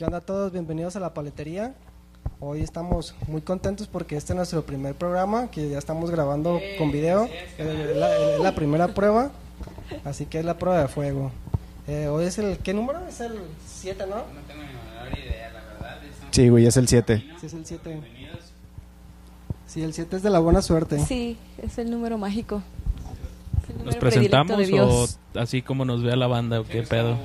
¿Qué onda a todos? Bienvenidos a la paletería. Hoy estamos muy contentos porque este es nuestro primer programa, que ya estamos grabando con video. Es la, es la primera prueba, así que es la prueba de fuego. Eh, hoy es el, ¿qué número? Es el 7, ¿no? No tengo ni menor idea, la verdad. Es un- Sí, güey, es el 7. Sí, es el 7. Bienvenidos. Sí, el 7 es de la buena suerte. Sí, es el número mágico. El ¿Nos número presentamos o así como nos vea la banda o qué pedo?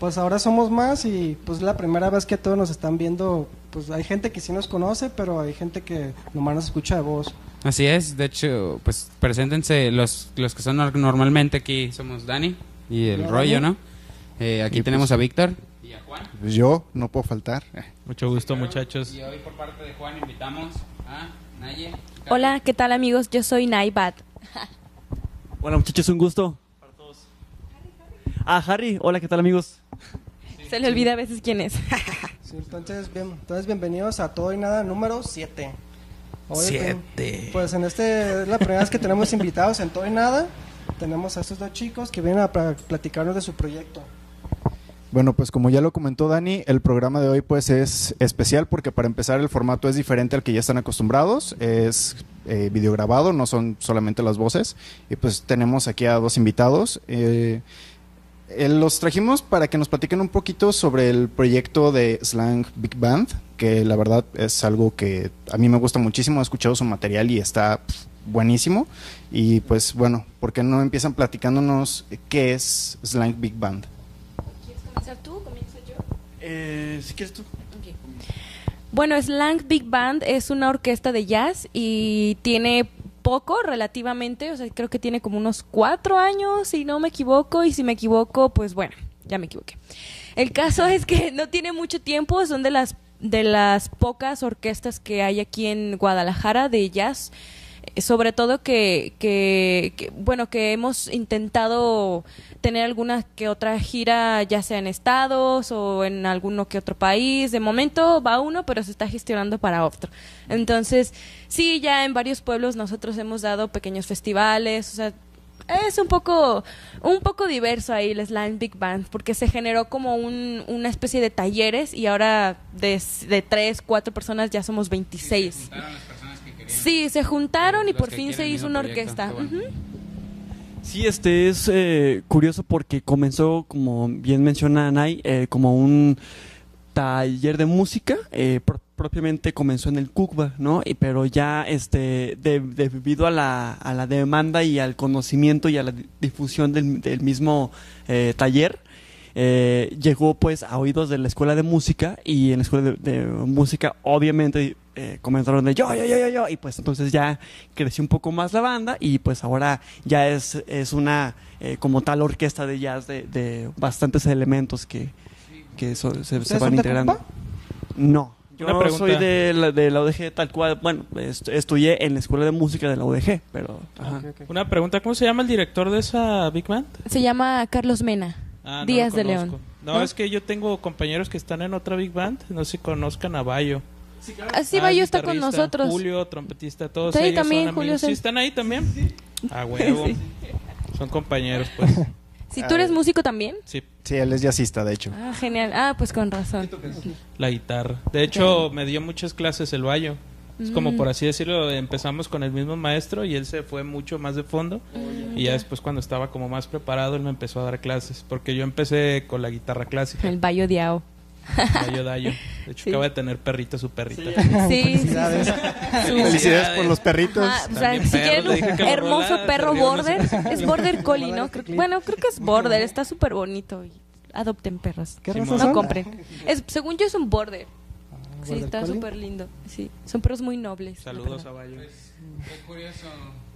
Pues ahora somos más y pues la primera vez que todos nos están viendo, pues hay gente que sí nos conoce, pero hay gente que nomás nos escucha de voz. Así es, de hecho, pues preséntense los, los que son nor- normalmente aquí. Somos Dani y el Hola, rollo, Dani. ¿no? Eh, aquí Y tenemos pues- a Víctor y a Juan. Pues yo no puedo faltar. Mucho gusto, muchachos. Y hoy por parte de Juan invitamos a Naye. Hola, ¿qué tal amigos? Yo soy Naibat. Hola muchachos, un gusto. Para todos. Ah, Harry, hola, ¿qué tal amigos? Se le olvida a veces quién es. Sí, entonces, bien, entonces bienvenidos a Todo y Nada número 7. Siete. Pues en este es la primera vez que tenemos invitados en Todo y Nada. Tenemos a estos dos chicos que vienen a platicarnos de su proyecto. Bueno, pues como ya lo comentó Dani, el programa de hoy pues es especial porque para empezar el formato es diferente al que ya están acostumbrados, es eh, videograbado, no son solamente las voces y pues tenemos aquí a dos invitados. Eh, eh, los trajimos para que nos platiquen un poquito sobre el proyecto de Slang Big Band, que la verdad es algo que a mí me gusta muchísimo, he escuchado su material y está buenísimo. Y pues bueno, ¿por qué no empiezan platicándonos qué es Slang Big Band? ¿Quieres comenzar tú? ¿Comienzo yo? Eh, si quieres tú. Bueno, Slang Big Band es una orquesta de jazz y tiene poco relativamente, o sea, creo que tiene como unos cuatro años, si no me equivoco, y si me equivoco, pues bueno, ya me equivoqué. El caso es que no tiene mucho tiempo, son de las de las pocas orquestas que hay aquí en Guadalajara de jazz, sobre todo que, que, que, bueno, que hemos intentado tener alguna que otra gira, ya sea en estados o en alguno que otro país. De momento va uno, pero se está gestionando para otro. Entonces, sí, ya en varios pueblos nosotros hemos dado pequeños festivales, o sea, es un poco un poco diverso ahí el Slam Big Band porque se generó como un, una especie de talleres y ahora de, tres, cuatro personas ya somos 26. Juntaron Sí, se juntaron y Los por fin se hizo una proyecto, orquesta. Sí, este es eh, curioso porque comenzó, como bien menciona Nay, eh, como un taller de música. eh, pro- propiamente comenzó en el Cucba, ¿no? Y, pero ya, este, de- debido a la, a la demanda y al conocimiento y a la di- difusión del, del mismo eh, taller, eh, llegó pues a oídos de la escuela de música y en la escuela de, de música obviamente eh, comenzaron de yo, yo, yo, yo, yo y pues entonces ya creció un poco más la banda y pues ahora ya es, es una eh, como tal orquesta de jazz de, de bastantes elementos que, que so- se, se ¿Ustedes van integrando. No. Yo Una pregunta. soy de la, de la UDG tal cual, bueno, est- estudié en la escuela de música de la UDG, pero... ajá. Una pregunta, ¿cómo se llama el director de esa Big Band? Se llama Carlos Mena. Ah, Díaz de. León. No, ¿No? es que yo tengo compañeros que están en otra Big Band, no sé si conozcan a Bayo. Así Ah, va, yo es está con nosotros. Julio, trompetista, todos ellos también, son Julio amigos. sí. ¿Sí están ahí también? A huevo. Sí. Son compañeros, pues. Si tú eres músico también. Sí, Sí, él es jazzista, de hecho. Ah, genial. Ah, pues con razón. la guitarra. De hecho, me dio muchas clases el Bayo. Es como Mm. por así decirlo, empezamos con el mismo maestro y él se fue mucho más de fondo. Y ya después cuando estaba como más preparado, él me empezó a dar clases. Porque yo empecé con la guitarra clásica. El Bayo Diao. Bayo Dayo. De hecho, Sí. acaba de tener perrito su perrita. Sí, sí, sí. Felicidades. Por los perritos. Ajá, o sea, También si quieren un hermoso perro border, es border collie, ¿no? Creo- bueno, creo que es border, está súper bonito. y Adopten perros. ¿Qué Sí, raza No son? compren. Es, según yo es un border. Sí, border está súper lindo. Sí, son perros muy nobles. Saludos a. Bayo. Qué curioso.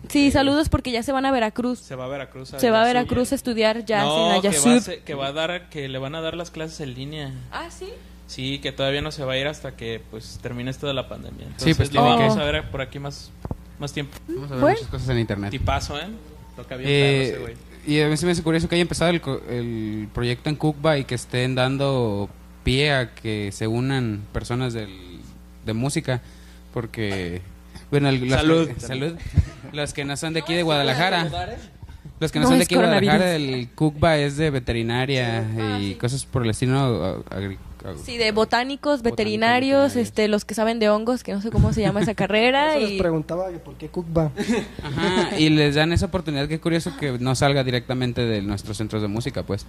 Sí, saludos porque ya se van a Veracruz. Se va a Veracruz. Se va a Veracruz a estudiar jazz no, en la que va, a que va a dar, que le van a dar las clases en línea. Ah, sí. Sí, que todavía no se va a ir hasta que pues termine esto de la pandemia. Entonces, Sí, pues, le tiene que- vamos a ver por aquí más, más tiempo. Vamos a ver Bueno. muchas cosas en internet. Tipazo, ¿eh? Toca bien Eh, ese güey. y a mí se me hace curioso que haya empezado el, co- el proyecto en Cucba y que estén dando pie a que se unan personas del, de música, porque, bueno, el- los Salud. que, salud. Los que no son de aquí de Guadalajara, los que no, No son de aquí de Guadalajara, el Cucba es de veterinaria y cosas por el estilo, Sí, de botánicos, veterinarios, veterinarios. este, los que saben de hongos, que no sé cómo se llama esa carrera. Por eso les y... preguntaba que por qué Cookba. Ajá, y les dan esa oportunidad, qué curioso que no salga directamente de nuestros centros de música, pues.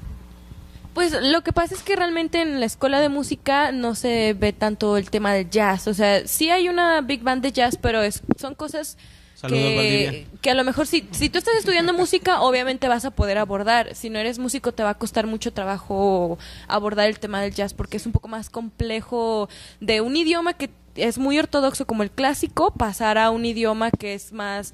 Pues lo que pasa es que realmente en la escuela de música no se ve tanto el tema del jazz. O sea, sí hay una big band de jazz, pero es, son cosas Saludos, que, que a lo mejor si, si tú estás estudiando música, obviamente vas a poder abordar. Si no eres músico, te va a costar mucho trabajo abordar el tema del jazz porque es un poco más complejo de un idioma que es muy ortodoxo como el clásico, pasar a un idioma que es más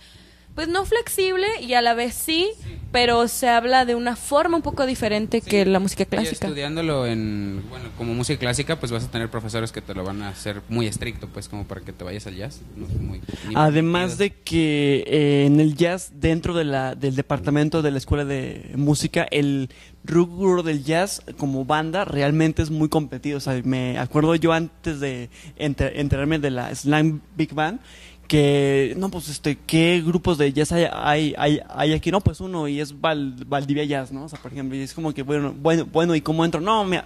pues no flexible y a la vez sí, pero se habla de una forma un poco diferente que la música Y clásica. estudiándolo en, bueno, como música clásica, pues vas a tener profesores que te lo van a hacer muy estricto, pues como para que te vayas al jazz. No es muy- ni Además de que eh, en el jazz, dentro de la, del departamento de la escuela de música, el rubro del jazz como banda realmente es muy competido. O sea, me acuerdo yo antes de enter- enterarme de la Slam Big Band que, no, pues, este, ¿qué grupos de jazz hay, hay, hay, aquí? No, pues uno, y es Val- Valdivia Jazz, ¿no? O sea, por ejemplo, y es como que, bueno, bueno, bueno ¿y cómo entro? No, mira,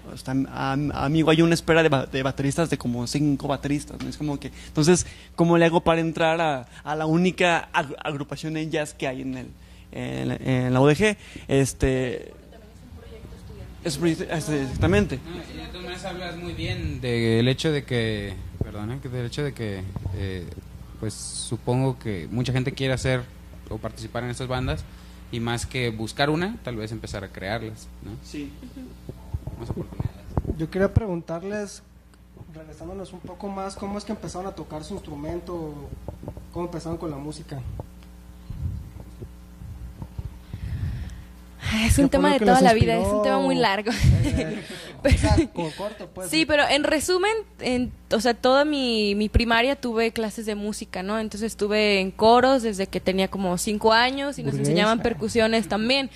am- amigo, hay una espera de, de bateristas de como cinco bateristas, ¿no? Es como que, entonces, ¿cómo le hago para entrar a, a la única ag- agrupación en jazz que hay en el, en, en la UDG? Este... Es exactamente. No, y de todas maneras hablas muy bien del hecho de que, perdona, que del hecho de que, eh, pues supongo que mucha gente quiere hacer o participar en estas bandas y más que buscar una, tal vez empezar a crearlas, ¿no? Sí. Más oportunidades. Yo quería preguntarles, regresándonos un poco más, ¿cómo es que empezaron a tocar su instrumento? ¿Cómo empezaron con la música? Es ¿Qué un tema de toda la vida, es un tema muy largo. Eh, o sea, como corto, pues. Sí, pero en resumen, en, o sea, toda mi, mi primaria tuve clases de música, ¿no? Entonces estuve en coros desde que tenía como cinco años y nos Burguesa. enseñaban percusiones también.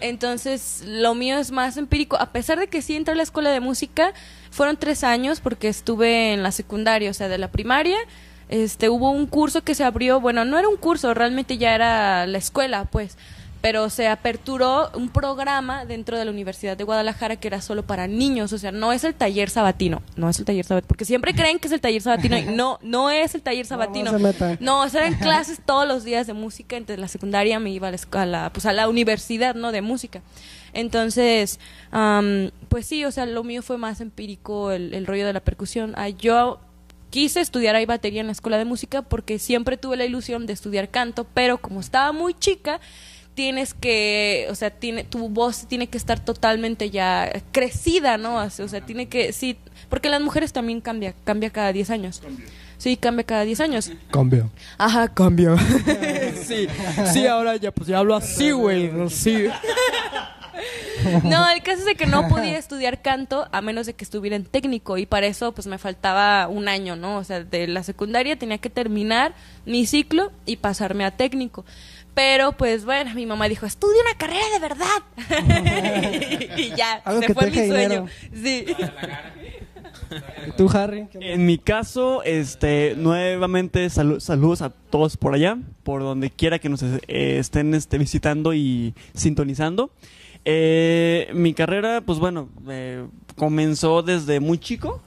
Entonces, lo mío es más empírico. A pesar de que sí entré a la escuela de música, fueron tres años porque estuve en la secundaria, o sea, de la primaria. Este, hubo un curso que se abrió, bueno, no era un curso, realmente ya era la escuela, pues, pero se aperturó un programa dentro de la Universidad de Guadalajara que era solo para niños, o sea, no es el taller sabatino, no es el taller sabatino, porque siempre creen que es el taller sabatino y no, no es el taller sabatino. No, o sea, eran clases todos los días de música, entre la secundaria me iba a la, a la- pues a la universidad, ¿no? De música. Entonces, am, pues sí, o sea, lo mío fue más empírico, el, el rollo de la percusión. Ah, yo quise estudiar ahí batería en la escuela de música porque siempre tuve la ilusión de estudiar canto, pero como estaba muy chica, tienes que, o sea, tiene, tu voz tiene que estar totalmente ya crecida, ¿no? O sea, tiene que, sí, porque las mujeres también cambia, cambia cada 10 años. Sí, cambia cada 10 años. Cambio. Ajá, cambio. Sí, sí, ahora ya, pues ya hablo así, güey, sí. No, el caso es de que no podía estudiar canto a menos de que estuviera en técnico y para eso pues me faltaba un año, ¿no? O sea, de la secundaria tenía que terminar mi ciclo y pasarme a técnico. Pero pues bueno, mi mamá dijo, estudia una carrera de verdad. y ya, Algo se que fue mi sueño. Sí. ¿Y tú, Harry? En mi caso, este, nuevamente salu- saludos a todos por allá, por donde quiera que nos eh, estén este, visitando y sintonizando. Eh, mi carrera, pues bueno, eh, comenzó desde muy chico,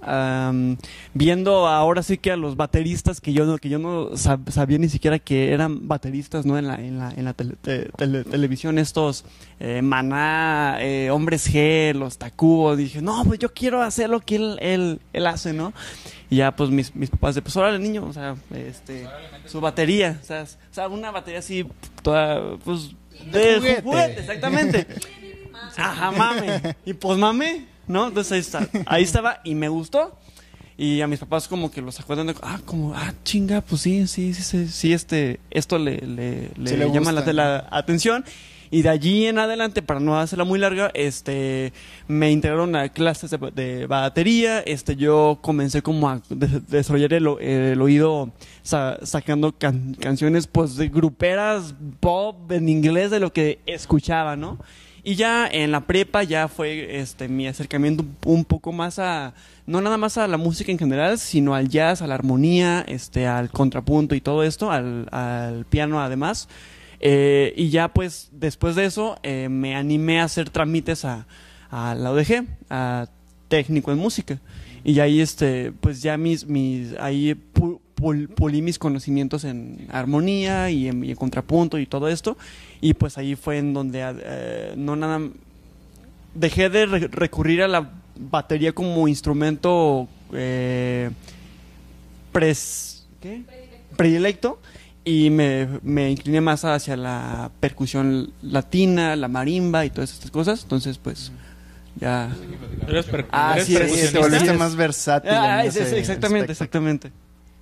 viendo ahora sí que a los bateristas que yo no, que yo no sab- sabía ni siquiera que eran bateristas, ¿no? En la, en la, en la tele- te- tele- televisión, estos eh, Maná, eh, Hombres G, los Tacubos, dije, no, pues yo quiero hacer lo que él, él, él hace, ¿no? Y ya, pues mis, mis papás, de, pues órale, niño, o sea, este, su batería, o sea, s- o sea, una batería así, toda, pues, de, juguete. exactamente. Ajá, mame. Y pues mame, ¿no? Entonces ahí, está, ahí estaba y me gustó. Y a mis papás como que los acuerdan de, ah, como, ah, chinga, pues sí, sí, sí, sí, sí, este, esto le, le, le Sí le llama la, gusta. la atención. Y de allí en adelante, para no hacerla muy larga, este, me integraron a clases de, de batería. Este, yo comencé como a de- desarrollar el, el oído sa- sacando can- canciones, pues, de gruperas pop en inglés de lo que escuchaba, ¿no? Y ya en la prepa ya fue este mi acercamiento un, poco más a no nada más a la música en general, sino al jazz, a la armonía, este al contrapunto y todo esto, al, al piano además. Eh, y ya pues después de eso eh, me animé a hacer trámites a, a la ODG, a técnico en música. Y ahí, este, pues ya mis, mis, ahí pul- pulí mis conocimientos en armonía y en, y en contrapunto y todo esto. Y pues ahí fue en donde eh, no nada dejé de re- recurrir a la batería como instrumento eh, pres- ¿qué? predilecto y me, me incliné más hacia la percusión latina, la marimba y todas estas cosas. Entonces, pues, ya... ¿Eres, per- Ah, eres sí, es, te volviste más versátil. Ah, en es- ese exactamente, aspecto. exactamente.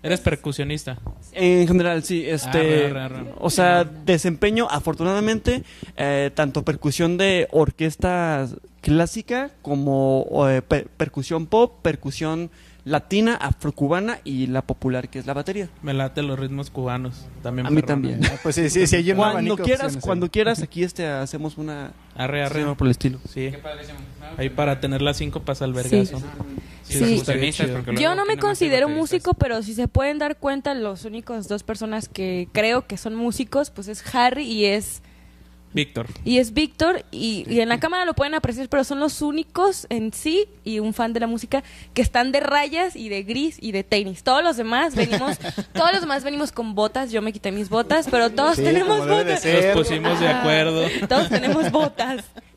Eres percusionista. En general, sí. Este, arre, arre. O sea, desempeño, afortunadamente, eh, tanto percusión de orquesta clásica como eh, per- percusión pop, percusión latina, afrocubana y la popular, que es la batería. Me late los ritmos cubanos. También A mí también. Ah, Pues sí, sí, sí, hay un Cuando quieras, cuando quieras, aquí este hacemos una Arre, arre. por el estilo. Sí. Qué padrísimo. No, Ahí para tener las cinco pasa el vergazo. Sí, Yo no me considero músico, pero si se pueden dar cuenta, los únicos dos personas que creo que son músicos, pues es Harry y es Víctor. y es Víctor y, y en la cámara lo pueden apreciar, pero son los únicos en sí y un fan de la música que están de rayas y de gris y de tenis. Todos los demás venimos, todos los demás venimos con botas. Yo me quité mis botas, pero todos Sí, tenemos botas. Nos pusimos de acuerdo. Todos tenemos botas.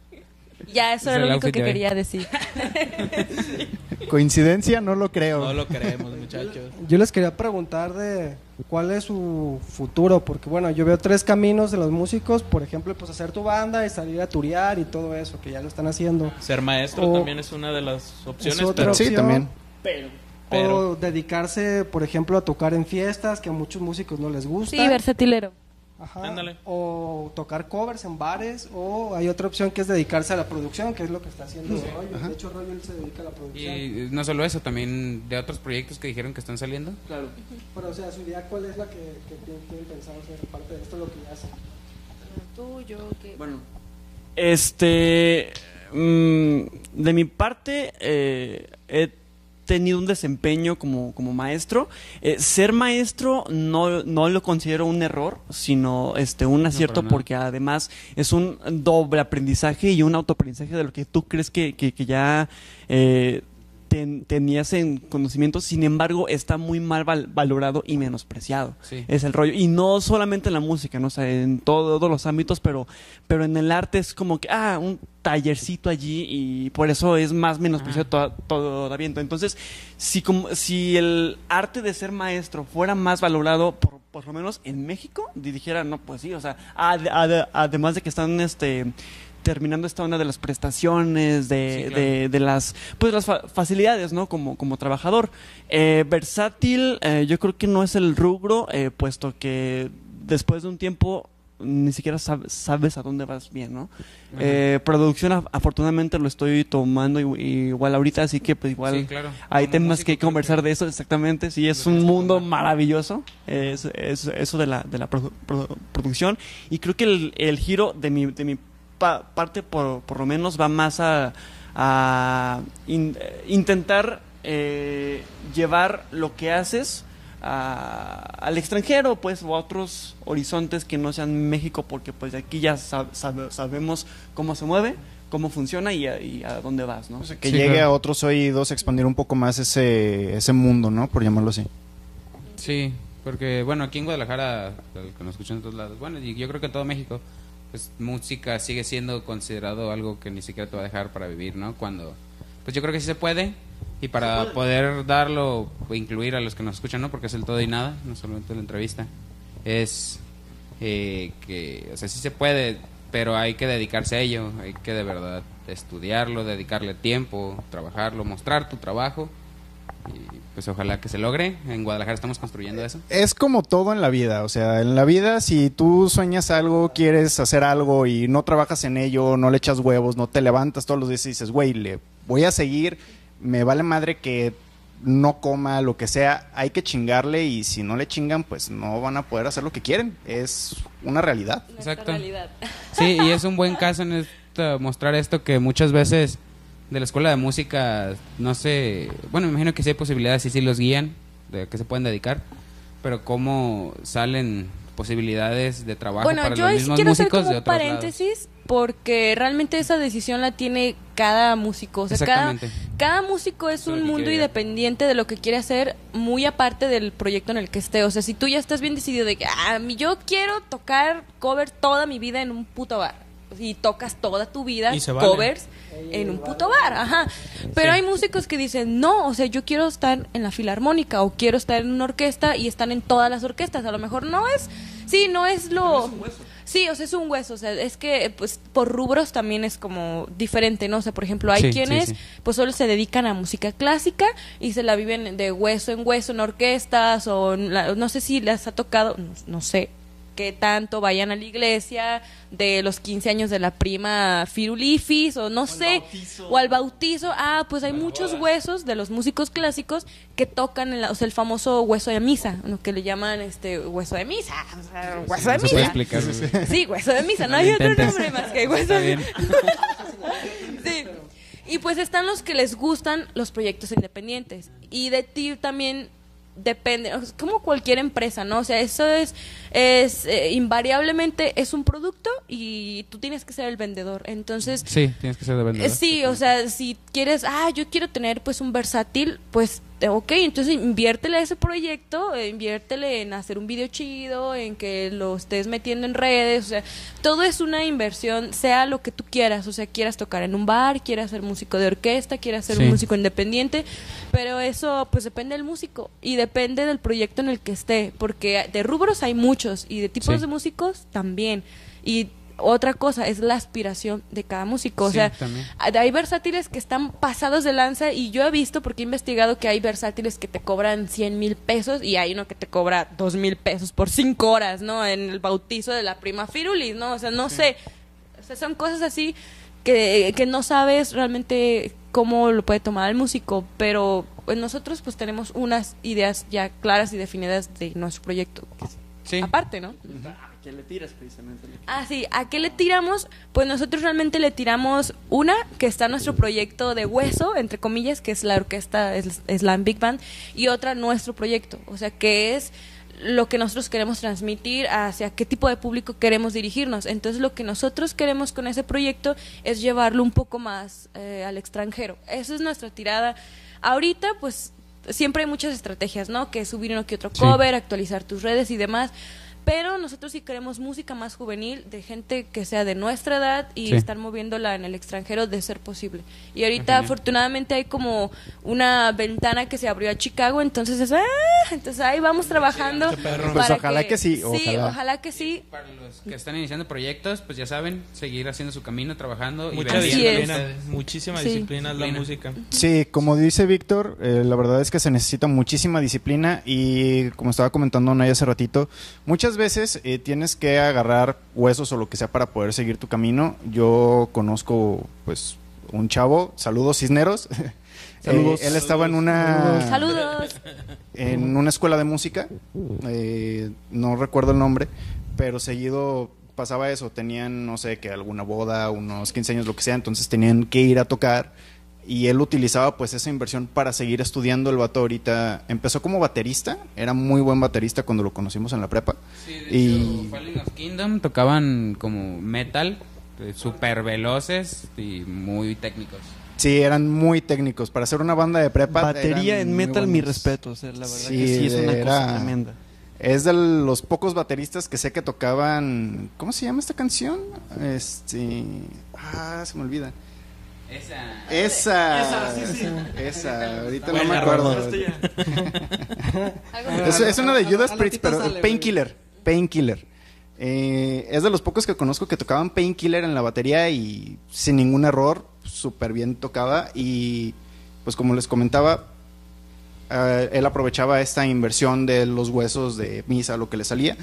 Ya, eso Es era lo único que quería decir. Coincidencia, no lo creo. No lo creemos, muchachos. Yo les quería preguntar de cuál es su futuro, porque bueno, yo veo tres caminos de los músicos, por ejemplo, pues hacer tu banda y salir a turear y todo eso, que ya lo están haciendo. Ser maestro O- también es una de las opciones, Es otra pero Sí, opción. también. Pero- O dedicarse, por ejemplo, a tocar en fiestas, que a muchos músicos no les gusta. Sí, versatilero. Ajá. Ándale. O tocar covers en bares, o hay otra opción que es dedicarse a la producción, que es lo que está haciendo Rollo. De hecho, Rollo él se dedica a la producción. Y no solo eso, también de otros proyectos que dijeron que están saliendo. Claro. Pero, o sea, su idea, ¿cuál es la que, que tienen, pensado hacer? Aparte de esto, lo que ya hacen. Bueno, este, mm, de mi parte, eh, he tenido un desempeño como, como maestro. Eh, ser maestro no, no lo considero un error, sino este, un acierto porque además es un doble aprendizaje y un autoaprendizaje de lo que tú crees que, que- que ya eh, ten- tenías en conocimiento, sin embargo está muy mal val- valorado y menospreciado. Sí. Es el rollo. Y no solamente en la música, ¿no? O sea, en todos los ámbitos, pero, pero en el arte es como que, ah, un tallercito allí y por eso es más menospreciado to- todavía. Entonces, si, como, si el arte de ser maestro fuera más valorado, por, por lo menos en México, di- dijera, no, pues sí, o sea, ad- ad- además de que están, este terminando esta onda de las prestaciones, de, Sí, claro. de, de las pues las fa- facilidades, ¿no? Como, como trabajador. Eh, versátil, eh, yo creo que no es el rubro, eh, puesto que después de un tiempo ni siquiera sab- sabes a dónde vas bien, ¿no? Eh, producción, af- afortunadamente lo estoy tomando igual ahorita, así que pues igual Sí, claro. hay Como temas que conversar de eso, exactamente. Sí, es un mundo maravilloso, es, es- eso de la, de la produ- produ- producción. Y creo que el, el giro de mi, de mi pa- parte, por, por lo menos, va más a, a in- intentar eh, llevar lo que haces a- al extranjero, pues, o a otros horizontes que no sean México, porque pues de aquí ya sab- sab- sabemos cómo se mueve, cómo funciona y a, y a dónde vas, ¿no? O sea, que Sí, llegue claro. a otros oídos, expandir un poco más ese, ese mundo, ¿no? Por llamarlo así. Sí, porque bueno, aquí en Guadalajara, el que nos escuchan en todos lados, bueno, y yo creo que en todo México, pues música sigue siendo considerado algo que ni siquiera te va a dejar para vivir, ¿no? Cuando, pues yo creo que sí se puede, y para poder darlo, o incluir a los que nos escuchan, ¿no? Porque es el todo y nada, no solamente la entrevista, es eh, que, o sea, sí se puede, pero hay que dedicarse a ello, hay que de verdad estudiarlo, dedicarle tiempo, trabajarlo, mostrar tu trabajo. Y pues ojalá que se logre. En Guadalajara estamos construyendo eso. Es como todo en la vida, o sea, en la vida si tú sueñas algo, quieres hacer algo y no trabajas en ello, no le echas huevos, no te levantas todos los días y dices, güey, le voy a seguir, me vale madre que no coma, lo que sea, hay que chingarle y si no le chingan, pues no van a poder hacer lo que quieren, es una realidad. Exacto. Sí, y es un buen caso en esto, mostrar esto que muchas veces de la escuela de música no sé, bueno, me imagino que sí hay posibilidades y sí los guían, de que se pueden dedicar, pero cómo salen posibilidades de trabajo Bueno, para yo los sí mismos quiero hacer músicos como de otros paréntesis porque realmente esa decisión la tiene cada músico. O sea, cada, cada músico es Eso un mundo independiente de lo que quiere hacer, muy aparte del proyecto en el que esté. O sea, si tú ya estás bien decidido de que ah, yo quiero tocar cover toda mi vida en un puto bar. Y tocas toda tu vida Y se vale. covers en un puto bar, ajá. Pero hay músicos que dicen, no, o sea, yo quiero estar en la filarmónica o quiero estar en una orquesta y están en todas las orquestas. A lo mejor no es, sí, no es lo... Sí, o sea, es un hueso, o sea, es que pues por rubros también es como diferente, ¿no? O sea, por ejemplo, hay Sí, sí, quienes sí. pues solo se dedican a música clásica y se la viven de hueso en hueso en orquestas o en la- no sé si les ha tocado, no, no sé qué tanto vayan a la iglesia de los 15 años de la prima Firulifis o no sé, o al bautizo, ah, pues hay muchos huesos de los músicos clásicos que tocan, en la- o sea, el famoso hueso de misa, lo que le llaman este hueso de misa, o sea, hueso de se puede misa. explicar. Sí, hueso de misa, no, No hay otro nombre más que hueso de. Sí. Y pues están los que les gustan los proyectos independientes. Y de ti también depende, sea, como cualquier empresa, ¿no? O sea, eso es, es eh, invariablemente es un producto y tú tienes que ser el vendedor. Entonces, Sí, tienes que ser de vendedor. eh, Sí, o sea, si quieres, ah, yo quiero tener pues un versátil, pues ok, entonces inviértele a ese proyecto, eh, inviértele en hacer un video chido, en que lo estés metiendo en redes, o sea, todo es una inversión, sea lo que tú quieras, o sea, quieras tocar en un bar, quieras ser músico de orquesta, quieras ser Sí. un músico independiente, pero eso pues depende del músico y depende del proyecto en el que esté, porque de rubros hay muchos y de tipos Sí. de músicos también. Y otra cosa es la aspiración de cada músico, o Sí, sea, también. hay versátiles que están pasados de lanza y yo he visto, porque he investigado que hay versátiles que te cobran 100 mil pesos y hay uno que te cobra 2 mil pesos por 5 horas, ¿no? En el bautizo de la prima Firulis, ¿no? O sea, no sé. O sea, son cosas así que, que no sabes realmente cómo lo puede tomar el músico, pero pues, nosotros pues tenemos unas ideas ya claras y definidas de nuestro proyecto. Sí. Aparte, ¿no? ¿Qué le tiras precisamente? Ah, sí. ¿A qué le tiramos? Pues nosotros realmente le tiramos una, que está nuestro proyecto de hueso, entre comillas, que es la orquesta es- Slam Big Band, y otra nuestro proyecto, o sea, que es lo que nosotros queremos transmitir, hacia qué tipo de público queremos dirigirnos. Entonces, lo que nosotros queremos con ese proyecto es llevarlo un poco más eh, al extranjero. Esa es nuestra tirada. Ahorita, pues, siempre hay muchas estrategias, ¿no? Que subir uno que otro Sí. cover, actualizar tus redes y demás. Pero nosotros sí queremos música más juvenil, de gente que sea de nuestra edad y Sí. estar moviéndola en el extranjero de ser posible. Y ahorita afortunadamente hay como una ventana que se abrió a Chicago, entonces es, ¡ah! entonces ahí vamos trabajando. Pues para ojalá que sí, Sí, ojalá. ojalá que sí. Para los que están iniciando proyectos, pues ya saben, seguir haciendo su camino, trabajando y Mucha es. disciplina, muchísima Sí. disciplina es la música. Sí, como dice Víctor, eh, la verdad es que se necesita muchísima disciplina y como estaba comentando Nay hace ratito, muchas veces eh, tienes que agarrar huesos o lo que sea para poder seguir tu camino. Yo conozco pues un chavo, saludos Cisneros. Saludos. Eh, él estaba en una Saludos. en una escuela de música, eh, no recuerdo el nombre, pero seguido pasaba eso, tenían, no sé, que alguna boda, unos 15 años, lo que sea, entonces tenían que ir a tocar y él utilizaba pues esa inversión para seguir estudiando. El vato ahorita empezó como baterista, era muy buen baterista cuando lo conocimos en la prepa. Sí, de Y- hecho, Fallen of Kingdom tocaban como metal, eh, super veloces y muy técnicos. Sí, eran muy técnicos. Para hacer una banda de prepa. Batería en metal, mi respeto. O sea, la verdad Sí, que sí es una era- cosa tremenda. Es de los pocos bateristas que sé que tocaban. ¿Cómo se llama esta canción? Este. Ah, se me olvida. Esa. Esa. Esa, ahorita no me acuerdo. Es, es una de Judas Priest, pero Painkiller. Painkiller. Eh, es de los pocos que conozco que tocaban Painkiller en la batería y sin ningún error, súper bien tocaba. Y pues como les comentaba, eh, él aprovechaba esta inversión de los huesos de misa, lo que le salía,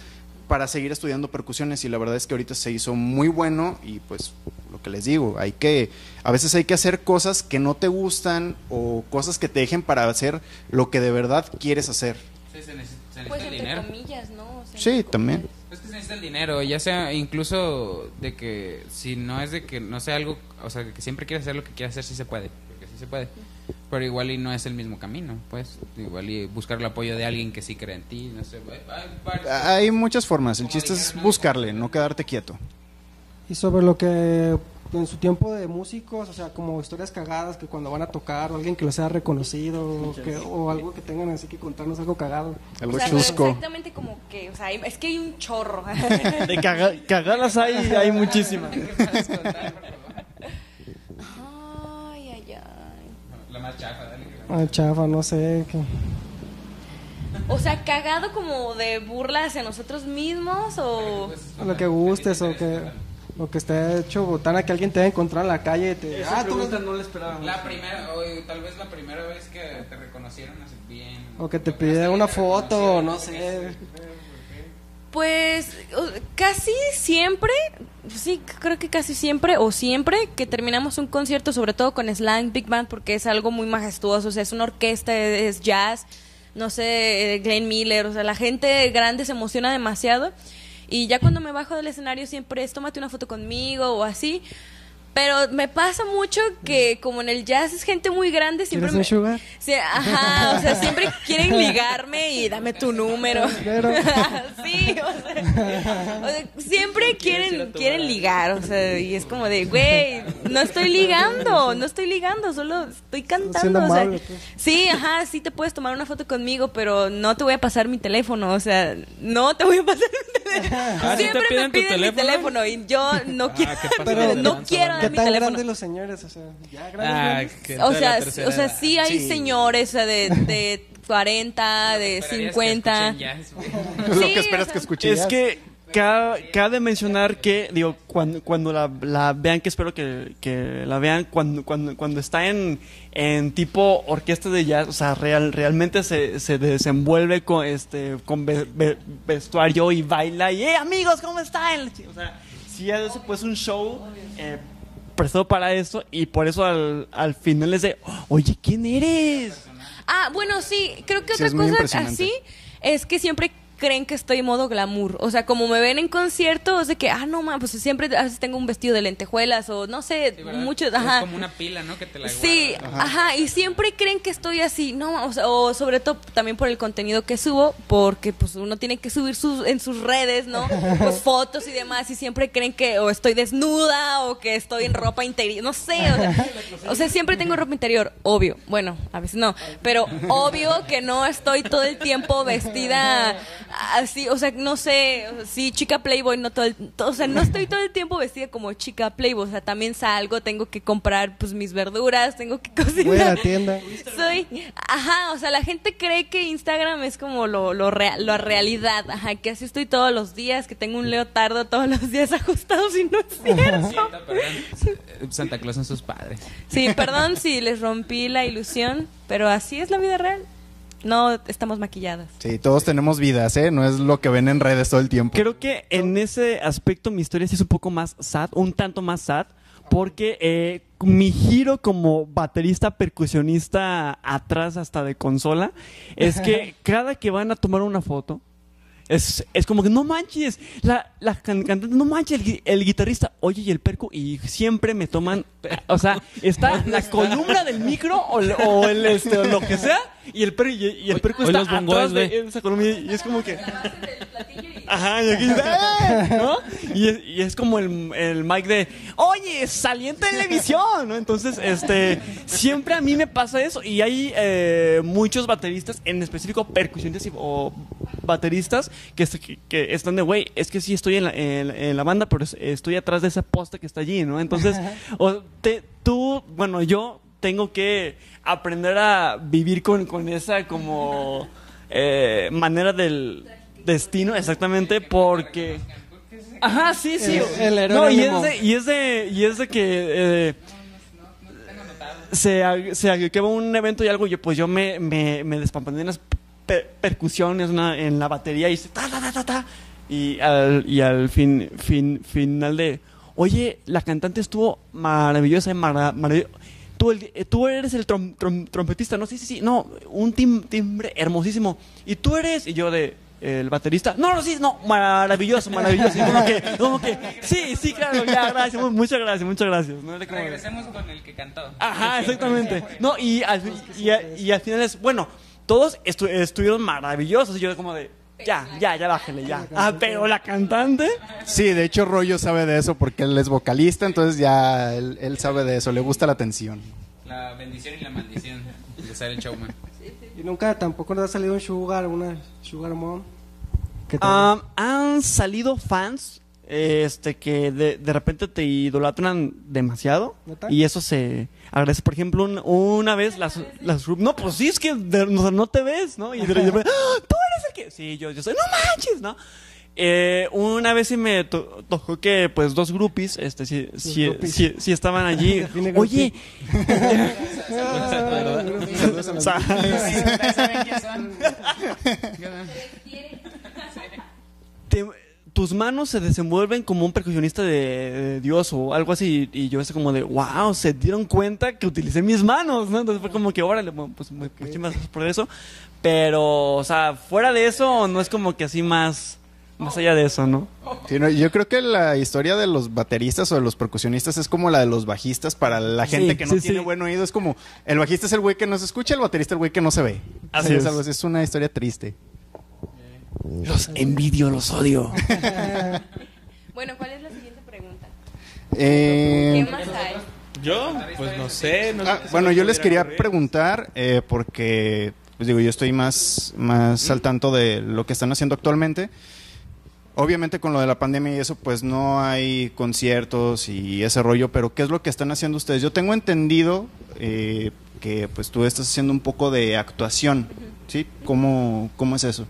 para seguir estudiando percusiones. Y la verdad es que ahorita se hizo muy bueno y pues lo que les digo, hay que, a veces hay que hacer cosas que no te gustan o cosas que te dejen para hacer lo que de verdad quieres hacer. Sí, se necesita, se necesita Pues el entre dinero. comillas, ¿no? O sea, Sí, entre también. comillas. Es que se necesita el dinero, ya sea incluso de que si no es de que no sea algo, o sea, que siempre quieres hacer lo que quieres hacer, sí se puede, porque sí se puede. Pero igual y no es el mismo camino, pues. Igual y buscar el apoyo de alguien que sí cree en ti, no sé. hay- hay muchas formas, el chiste es buscarle, no quedarte quieto. Y sobre lo que en su tiempo de músicos, o sea, como historias cagadas que cuando van a tocar, o alguien que los haya reconocido, o, que- o algo que tengan así que contarnos algo cagado. Algo O sea, chusco. exactamente como que, o sea, es que hay un chorro. De caga- cagadas hay, hay muchísimas. ay, ay, ay. La más chafa, dale. Ah, chafa, no sé. que- O sea, cagado como de burla hacia nosotros mismos o... lo que gustes, o que, o que esté hecho botana, que alguien te haya encontrado en la calle y te ah, tú no- no la esperábamos. La primera, o tal vez la primera vez que te reconocieron así bien. o que te pide una foto, no sé. Pues casi siempre, sí, creo que casi siempre o siempre que terminamos un concierto, sobre todo con Slang Big Band, porque es algo muy majestuoso, o sea, es una orquesta, es jazz, no sé, eh, Glenn Miller, o sea, la gente grande se emociona demasiado. Y ya cuando me bajo del escenario siempre es tómate una foto conmigo o así. Pero me pasa mucho que como en el jazz es gente muy grande, siempre ¿Quieres un me... sugar? Sí, ajá, o sea, siempre quieren ligarme y dame tu número. Sí, o sea, o sea, siempre quieren quieren ligar, o sea, y es como de, güey, no estoy ligando, no estoy ligando, solo estoy cantando. O sea, pues. sí, ajá, sí te puedes tomar una foto conmigo, pero no te voy a pasar mi teléfono, o sea, no te voy a pasar mi teléfono. Ah, ¿sí te Siempre piden me tu piden mi teléfono? y yo no quiero, qué pasado de no quiero banda. ¿Qué ¿Qué dar mi tan teléfono. grandes los señores? O sea, ya grandes. Ah, grandes. que O sea, o sea, sí hay Sí. señores de, de 40, de Esperarías 50. Que escuchen jazz, güey. Lo Sí, que esperas o sea, que escuches. Es que ca- cabe mencionar que, digo, cuando, cuando la, la vean, que espero que, que la vean, cuando, cuando, cuando está en, en tipo orquesta de jazz, o sea, real, realmente se, se desenvuelve con, este, con ve- ve- vestuario y baila y, ¡eh, amigos, ¿cómo están? O sea, sí hace pues un show eh, prestado para eso y por eso al, al final les de, oye, ¿quién eres? Ah, bueno, sí, creo que Sí, otra cosa así es que siempre creen que estoy modo glamour. O sea, como me ven en conciertos de que, ah, no, ma, pues siempre a veces tengo un vestido de lentejuelas o no sé, Sí, muchos, Es ajá. como una pila, ¿no? Que te la Sí, ajá. y siempre creen que estoy así, no, o, sea, o sobre todo también por el contenido que subo, porque pues uno tiene que subir sus, en sus redes, ¿no? Pues fotos y demás, y siempre creen que o estoy desnuda o que estoy en ropa interior, no sé, o sea, o sea, siempre tengo ropa interior, obvio, bueno, a veces no, pero obvio que no estoy todo el tiempo vestida así, o sea, no sé, sí, chica Playboy, no todo el, to- o sea, no estoy todo el tiempo vestida como chica Playboy, o sea, también salgo, tengo que comprar pues mis verduras, tengo que Voy a la cocinar. tienda. Soy, ajá, o sea, la gente cree que Instagram es como lo, lo, la realidad, ajá, que así estoy todos los días, que tengo un leotardo todos los días ajustados y no es cierto. Siento, perdón. Santa Claus son sus padres. Sí, perdón si les rompí la ilusión, pero así es la vida real. No estamos maquilladas. Sí, todos tenemos vidas, ¿eh? No es lo que ven en redes todo el tiempo. Creo que en ese aspecto mi historia sí es un poco más sad, un tanto más sad, porque eh, mi giro como baterista percusionista atrás hasta de consola es que cada que van a tomar una foto es, es como que no manches, la, la can- cantante, no manches, el, gui- el guitarrista, oye, y el percu, y siempre me toman, o sea, está la columna del micro o, el- o el, este, o lo que sea, y el, per, y, y el percu Hoy está los atrás de esa columna, y es como que... Ajá, y aquí ¡eh! ¿no? Y es, y es como el, el mic de, oye, salí en televisión, ¿no? Entonces, este, siempre a mí me pasa eso. Y hay eh, muchos bateristas, en específico percusionistas y- o bateristas, que, que, que están de, güey, es que sí estoy en la, en, en la banda, pero es- estoy atrás de ese poste que está allí, ¿no? Entonces, o te- tú, bueno, yo tengo que aprender a vivir con, con esa como eh, manera del destino, exactamente, porque... Ajá, sí, sí. El- el héroe no, y es, de, y es de y es de que eh, se, se acaba un evento y algo, yo pues yo me, me, me despampané en las per- percusiones una- en la batería y hice ta, ta, ta, ta, ta. Y al, y al fin, fin, final de, oye, la cantante estuvo maravillosa, mara- marav- Tú, el- eh, tú eres el trom- trom- trompetista, ¿no? Sí, sí, sí. No, un tim- timbre hermosísimo. ¿Y tú eres? Y yo de, el baterista. No, no, sí, no, maravilloso, maravilloso. Como que, como que, sí, sí, claro, ya, gracias, mu- muchas gracias, muchas gracias. de- Regresemos con el que cantó. Ajá, exactamente. No, y al, y, al final es, bueno, todos estu- estuvieron maravillosos. Y yo como de, Ya, ya, ya bájale, ya. Ah, pero la cantante. Sí, de hecho Rollo sabe de eso porque él es vocalista, entonces ya él, él sabe de eso, le gusta la atención. La bendición y la maldición de ser el showman. Y nunca tampoco nos ha salido un sugar, una sugar mom. ¿Qué tal? Ah, han salido fans este que de, de repente te idolatran demasiado ¿Neta? y eso se agradece. Por ejemplo, un- una vez las, las no, pues sí, es que de- no, no te ves, ¿no? Y de repente, ¡Ah, tú que. Sí, yo, yo soy, no manches, ¿no? Eh, una vez sí me to- tocó que pues dos groupies este sí, sí, groupies. sí- sí estaban allí. Oye, Saludos a o las- sea, ¿Saben quién son? te- tus manos se desenvuelven como un percusionista de, de Dios o algo así. Y yo es como de, wow, se dieron cuenta que utilicé mis manos, ¿no? Entonces fue como que, órale, bueno, pues mu- muchísimas gracias por eso. Pero, o sea, fuera de eso, no es como que así más, más allá de eso, ¿no? Sí, no, yo creo que la historia de los bateristas o de los percusionistas es como la de los bajistas para la gente Sí, que no sí, tiene buen oído. Es como el bajista es el güey que no se escucha, el baterista el güey que no se ve. Así Sí, es. algo así, es una historia triste. Los envidio, los odio. Bueno, ¿cuál es la siguiente pregunta? Eh, ¿Qué más hay? Yo, pues no sé. No sé ah, bueno, yo les quería ocurrir. preguntar eh, porque, pues digo, yo estoy más, más al tanto de lo que están haciendo actualmente. Obviamente con lo de la pandemia y eso, pues no hay conciertos y ese rollo, pero ¿qué es lo que están haciendo ustedes? Yo tengo entendido eh, que pues tú estás haciendo un poco de actuación, ¿sí? ¿Cómo, cómo es eso?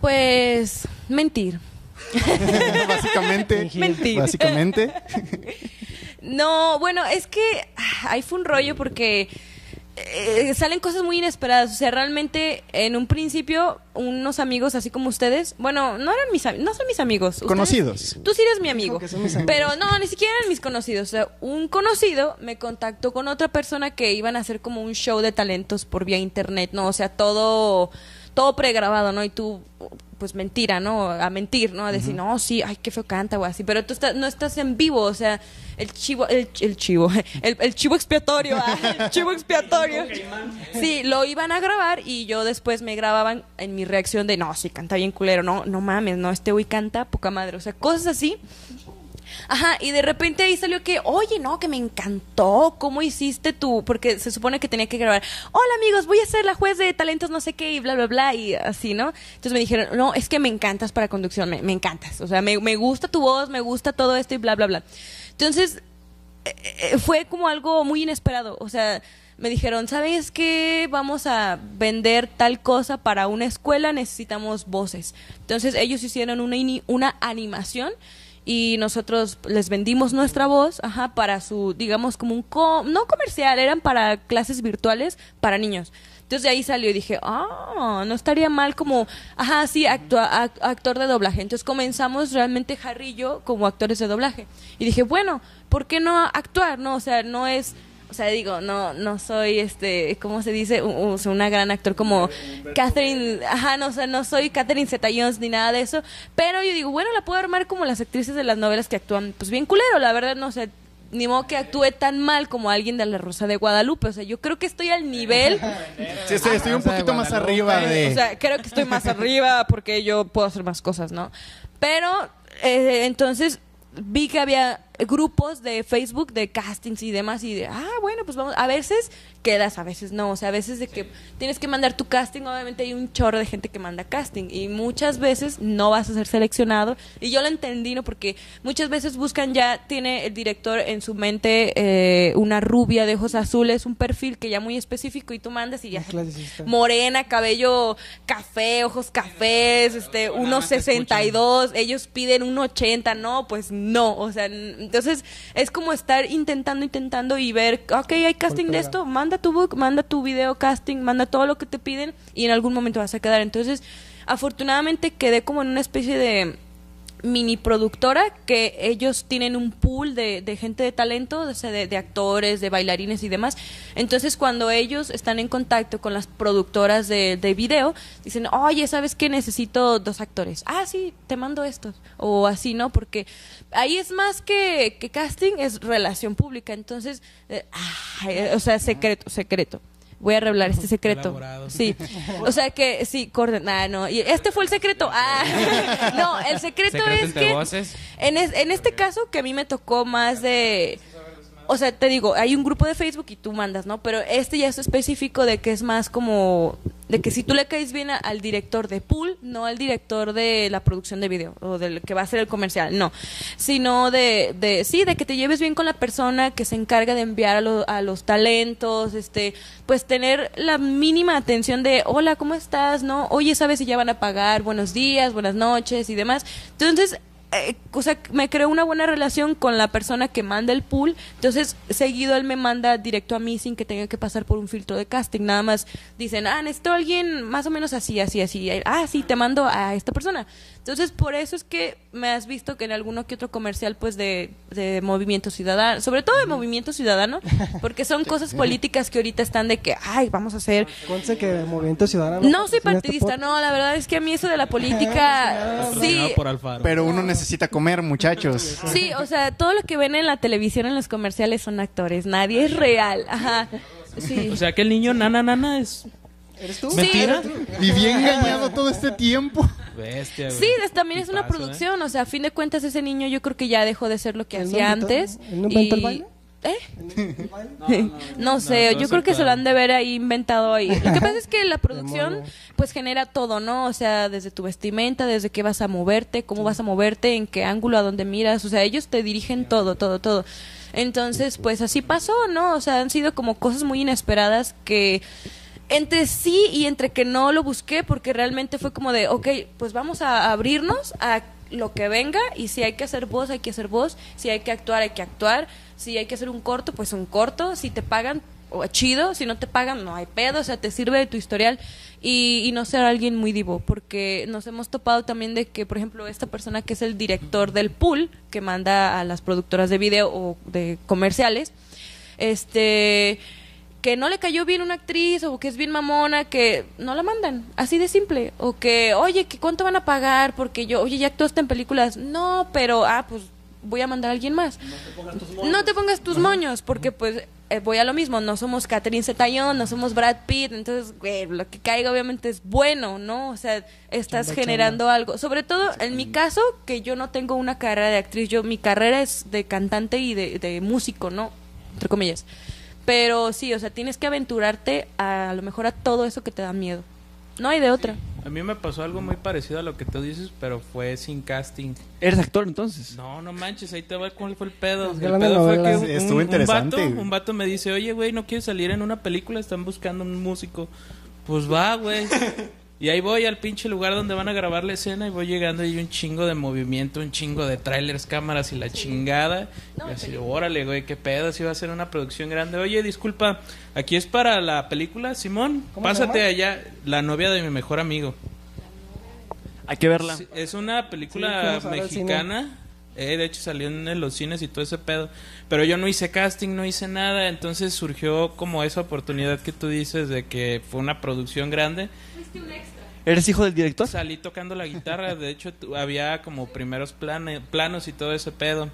Pues mentir. básicamente. Mentir. Básicamente. No, bueno, es que ah, ahí fue un rollo porque eh, salen cosas muy inesperadas. O sea, realmente en un principio unos amigos así como ustedes, bueno, no eran mis no son mis amigos. Ustedes- Conocidos. Tú sí eres mi amigo. Dijo que son mis amigos. Pero no, ni siquiera eran mis conocidos. O sea, un conocido me contactó con otra persona que iban a hacer como un show de talentos por vía internet, ¿no? O sea, todo todo pregrabado, ¿no? Y tú, pues mentira, ¿no? A mentir, ¿no? A decir, no, sí, ay, qué feo canta o así. Pero tú estás, no estás en vivo, o sea, el chivo, el, el chivo, el, el chivo expiatorio, ah, el chivo expiatorio. Sí, lo iban a grabar y yo después me grababan en mi reacción de, no, sí, canta bien culero, no, no mames, no, este güey canta poca madre. O sea, cosas así. Ajá, y de repente ahí salió que, oye, no, que me encantó, ¿cómo hiciste tú? Porque se supone que tenía que grabar, hola amigos, voy a ser la juez de talentos no sé qué y bla, bla, bla, y así, ¿no? Entonces me dijeron, no, es que me encantas para conducción, me, encantas, o sea, me, me gusta tu voz, me gusta todo esto y bla, bla, bla. Entonces, eh, eh, fue como algo muy inesperado. O sea, me dijeron, ¿sabes qué? Vamos a vender tal cosa para una escuela, necesitamos voces. Entonces ellos hicieron una, una animación y nosotros les vendimos nuestra voz, ajá, para su, digamos, como un, co- no comercial, eran para clases virtuales para niños. Entonces de ahí salió y dije, ah, no estaría mal como, ajá, sí, actua- ac- actor de doblaje. Entonces comenzamos realmente yo como actores de doblaje. Y dije, bueno, ¿por qué no actuar? No, o sea, no es, o sea, digo, no, no soy, este, ¿cómo se dice? U- una gran actor como Catherine, ajá, no, o sea, no soy Catherine Zeta-Jones ni nada de eso. Pero yo digo, bueno, la puedo armar como las actrices de las novelas que actúan, pues bien culero, la verdad, no sé. Ni modo que actúe tan mal como alguien de la Rosa de Guadalupe. O sea, yo creo que estoy al nivel Sí, estoy, estoy un poquito más arriba de... o sea, creo que estoy más arriba porque yo puedo hacer más cosas, ¿no? Pero eh, entonces vi que había grupos de Facebook de castings y demás y de, ah, bueno, pues vamos, a veces quedas, a veces no, o sea, a veces de que tienes que mandar tu casting, obviamente hay un chorro de gente que manda casting y muchas veces no vas a ser seleccionado y yo lo entendí, ¿no? Porque muchas veces buscan ya, tiene el director en su mente eh, una rubia de ojos azules, un perfil que ya muy específico y tú mandas y ya morena, cabello café, ojos cafés, este, Nada más te 1.62, ellos piden 1.80, no, pues no, o sea, entonces es como estar intentando, intentando y ver, ok, hay casting de esto, manda tu book, manda tu video casting, manda todo lo que te piden y en algún momento vas a quedar. Entonces, afortunadamente quedé como en una especie de mini productora que ellos tienen un pool de, de gente de talento, de, de actores, de bailarines y demás. Entonces, cuando ellos están en contacto con las productoras de, de video, dicen, oye, ¿sabes qué? Necesito dos actores. Ah, sí, te mando estos. O así, ¿no? Porque ahí es más que, que casting, es relación pública. Entonces, eh, ay, o sea, secreto, secreto. Voy a revelar este secreto. Elaborado. Sí. O sea que sí, corden, ah, no, y este fue el secreto. Ah. No, el secreto, Secreto es entre que voces. en, es- en este caso que a mí me tocó más de o sea, te digo, hay un grupo de Facebook y tú mandas, ¿no? Pero este ya es específico de que es más como de que si tú le caes bien al director de pool, no al director de la producción de video o del que va a ser el comercial, no, sino de, de sí, de que te lleves bien con la persona que se encarga de enviar a, lo- a los talentos, este, pues tener la mínima atención de, hola, ¿cómo estás? ¿No? Oye, ¿sabes si ya van a pagar? Buenos días, buenas noches y demás. Entonces, eh, o sea, me creó una buena relación con la persona que manda el pool. Entonces, seguido él me manda directo a mí sin que tenga que pasar por un filtro de casting. Nada más dicen, ah, necesito alguien más o menos así, así, así. Ah, sí, te mando a esta persona. Entonces, por eso es que me has visto que en alguno que otro comercial, pues, de, de Movimiento Ciudadano, sobre todo de Movimiento Ciudadano, porque son cosas políticas que ahorita están de que, ay, vamos a hacer Conste que Movimiento Ciudadano. no soy este partidista, no, la verdad es que a mí eso de la política, sí. Pero uno necesita comer, muchachos. sí, o sea, todo lo que ven en la televisión, en los comerciales son actores, nadie es real, ajá, sí. O sea que el niño nana nana es ¿Eres tú? Sí. mentira. Viví engañado todo este tiempo. Bestia, güey. Sí, es- también es una ¿eh? producción, o sea, a fin de cuentas ese niño yo creo que ya dejó de ser lo que ¿Él no hacía antes. no inventó el baile? ¿Eh? No, sé, todo yo es creo el que se lo han de ver ahí inventado ahí. Lo que pasa es que la producción pues genera todo, ¿no? O sea, desde tu vestimenta, desde qué vas a moverte, cómo vas a moverte, en qué ángulo, a dónde miras, o sea, ellos te dirigen todo, todo, todo. Entonces, pues así pasó, ¿no? O sea, han sido como cosas muy inesperadas que entre sí y entre que no lo busqué porque realmente fue como de, ok, pues vamos a abrirnos a lo que venga y si hay que hacer voz, hay que hacer voz, si hay que actuar, hay que actuar, si hay que hacer un corto, pues un corto, si te pagan, o chido, si no te pagan, no hay pedo, o sea, te sirve de tu historial y, y no ser alguien muy divo, porque nos hemos topado también de que, por ejemplo, esta persona que es el director del pool, que manda a las productoras de video o de comerciales, este que no le cayó bien una actriz o que es bien mamona, que no la mandan, así de simple. O que, oye, que ¿cuánto van a pagar? Porque yo, oye, ya actuaste en películas. No, pero, ah, pues voy a mandar a alguien más. No te pongas tus moños, porque pues eh, voy a lo mismo, no somos Catherine Zeta-Jones, no somos Brad Pitt, entonces, güey, lo que caiga obviamente es bueno, ¿no? O sea, estás Chamba, generando algo. Sobre todo, en mi caso, que yo no tengo una carrera de actriz, yo mi carrera es de cantante y de, de músico, ¿no? Entre comillas. Pero sí, o sea, tienes que aventurarte a, a lo mejor a todo eso que te da miedo. No hay de otra. A mí me pasó algo muy parecido a lo que tú dices, pero fue sin casting. ¿Eres actor entonces? No, no manches, ahí te va cuál fue el pedo. Es El pedo fue que un, Estuvo un- interesante, Un vato, un vato me dice, oye, güey, ¿no quieres salir en una película? Están buscando un músico. Pues va, güey. Y ahí voy al pinche lugar donde van a grabar la escena y voy llegando y hay un chingo de movimiento, un chingo de trailers, cámaras y la chingada. y así, órale, güey, qué pedo, si va a ser una producción grande. Oye, disculpa, aquí es para la película, Simón. ¿Cómo se Pásate allá, la novia de mi mejor amigo. Hay que verla. Sí, es una película mexicana. Eh, de hecho salió en los cines y todo ese pedo. Pero yo no hice casting, no hice nada. Entonces surgió como esa oportunidad que tú dices de que fue una producción grande. ¿Eres hijo del director? Salí tocando la guitarra. De hecho tu- había como primeros plane- planos y todo ese pedo.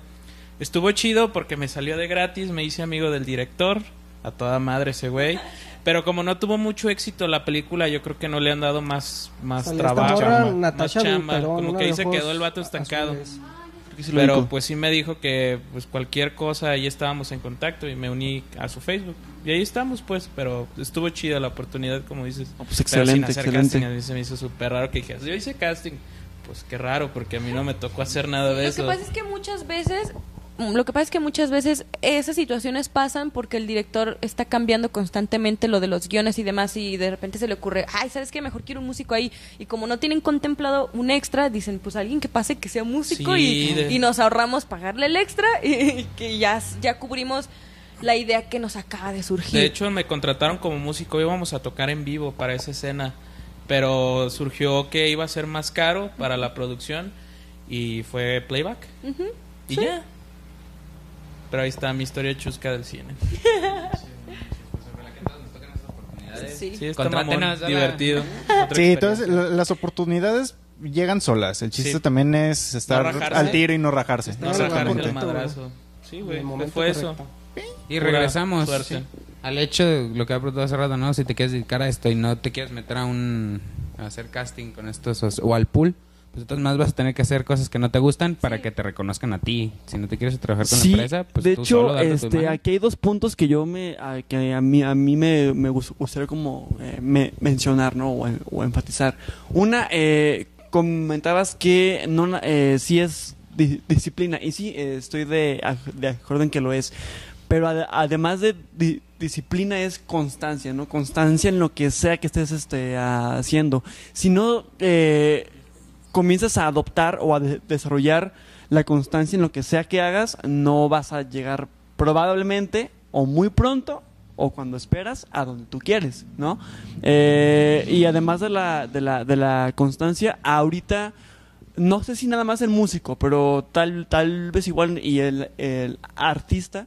Estuvo chido porque me salió de gratis. Me hice amigo del director. A toda madre ese güey. Pero como no tuvo mucho éxito la película, yo creo que no le han dado más, más Salió trabajo. morra, más Natasha chamba. Como que ahí se quedó el vato estancado. azules. Creo que sí lo Pero ubico. pues sí me dijo que pues cualquier cosa ahí estábamos en contacto y me uní a su Facebook. Y ahí estamos pues, pero estuvo chida la oportunidad como dices. Oh, pues Pero sin excelente, hacer excelente. casting, a mí se me hizo súper raro que dije, yo hice casting. Pues qué raro porque a mí no me tocó hacer nada de Lo eso. que pasa es que muchas veces lo que pasa es que muchas veces esas situaciones pasan porque el director está cambiando constantemente lo de los guiones y demás y de repente se le ocurre, ay, ¿sabes qué? Mejor quiero un músico ahí. Y como no tienen contemplado un extra, dicen, pues alguien que pase que sea músico Sí, y, de- y nos ahorramos pagarle el extra y, que ya, ya cubrimos la idea que nos acaba de surgir. De hecho me contrataron como músico, íbamos a tocar en vivo para esa escena. Pero surgió que iba a ser más caro para la producción y fue playback. Y ya. Pero ahí está mi historia chusca del cine. Sí. Sí, está mamón, divertido. Sí, entonces la- las oportunidades llegan solas. El chiste Sí. también es estar No al tiro y no rajarse. No Ese rajarse el madrazo. Sí, güey. el ¿Qué momento fue eso? correcto. Y Pura regresamos. sí. al hecho de lo que ha preguntado hace rato, ¿no? Si te quieres dedicar a esto y no te quieres meter a un a hacer casting con estos o, o al pool, pues entonces más vas a tener que hacer cosas que no te gustan para que te reconozcan a ti. Si no te quieres trabajar con Sí, la empresa, pues de tú hecho, solo este, aquí hay dos puntos que yo me, a, que a mí, a mí me, me gus- gustaría como eh, me- mencionar, ¿no? O, en- o enfatizar. Una, eh, comentabas que no, eh, sí es di- disciplina y sí, eh, estoy de, de acuerdo en que lo es. Pero ade- además de di- disciplina es constancia, ¿no? Constancia en lo que sea que estés este, haciendo. Si no eh, comienzas a adoptar o a de- desarrollar la constancia en lo que sea que hagas, no vas a llegar probablemente o muy pronto o cuando esperas a donde tú quieres, ¿no? Eh, y además de la, de, la, de la constancia, ahorita, no sé si nada más el músico, pero tal, tal vez igual y el, el artista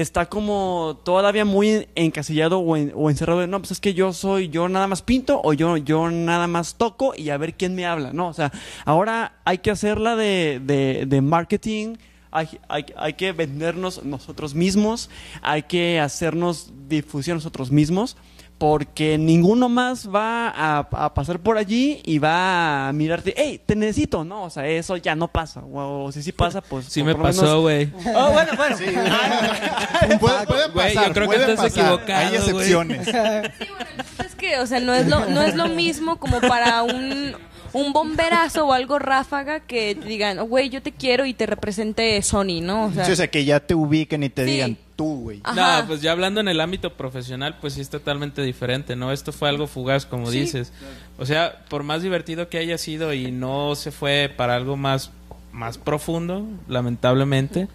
está como todavía muy encasillado o, en- o encerrado no, pues es que yo soy, yo nada más pinto o yo, yo nada más toco y a ver quién me habla, ¿no? O sea, ahora hay que hacerla de, de, de marketing, hay, hay, hay que vendernos nosotros mismos, hay que hacernos difusión nosotros mismos, porque ninguno más va a, a pasar por allí y va a mirarte, hey, te necesito, ¿no? O sea, eso ya no pasa, o, o si sí pasa, pues... Sí me pasó, güey. Oh, bueno, bueno. puede, puede Güey, yo pasar, creo que puede estás pasar. equivocado, Hay excepciones. Es que, o sea, no es lo, no es lo mismo como para un, un bomberazo o algo ráfaga que te digan, "Oh, güey, yo te quiero y te represente Sony, ¿no? O sea, Sí, o sea, que ya te ubiquen y te Sí. digan tú, güey. Ajá. No, pues ya hablando en el ámbito profesional, pues sí es totalmente diferente, ¿no? Esto fue algo fugaz, como dices. O sea, por más divertido que haya sido y no se fue para algo más, más profundo, lamentablemente,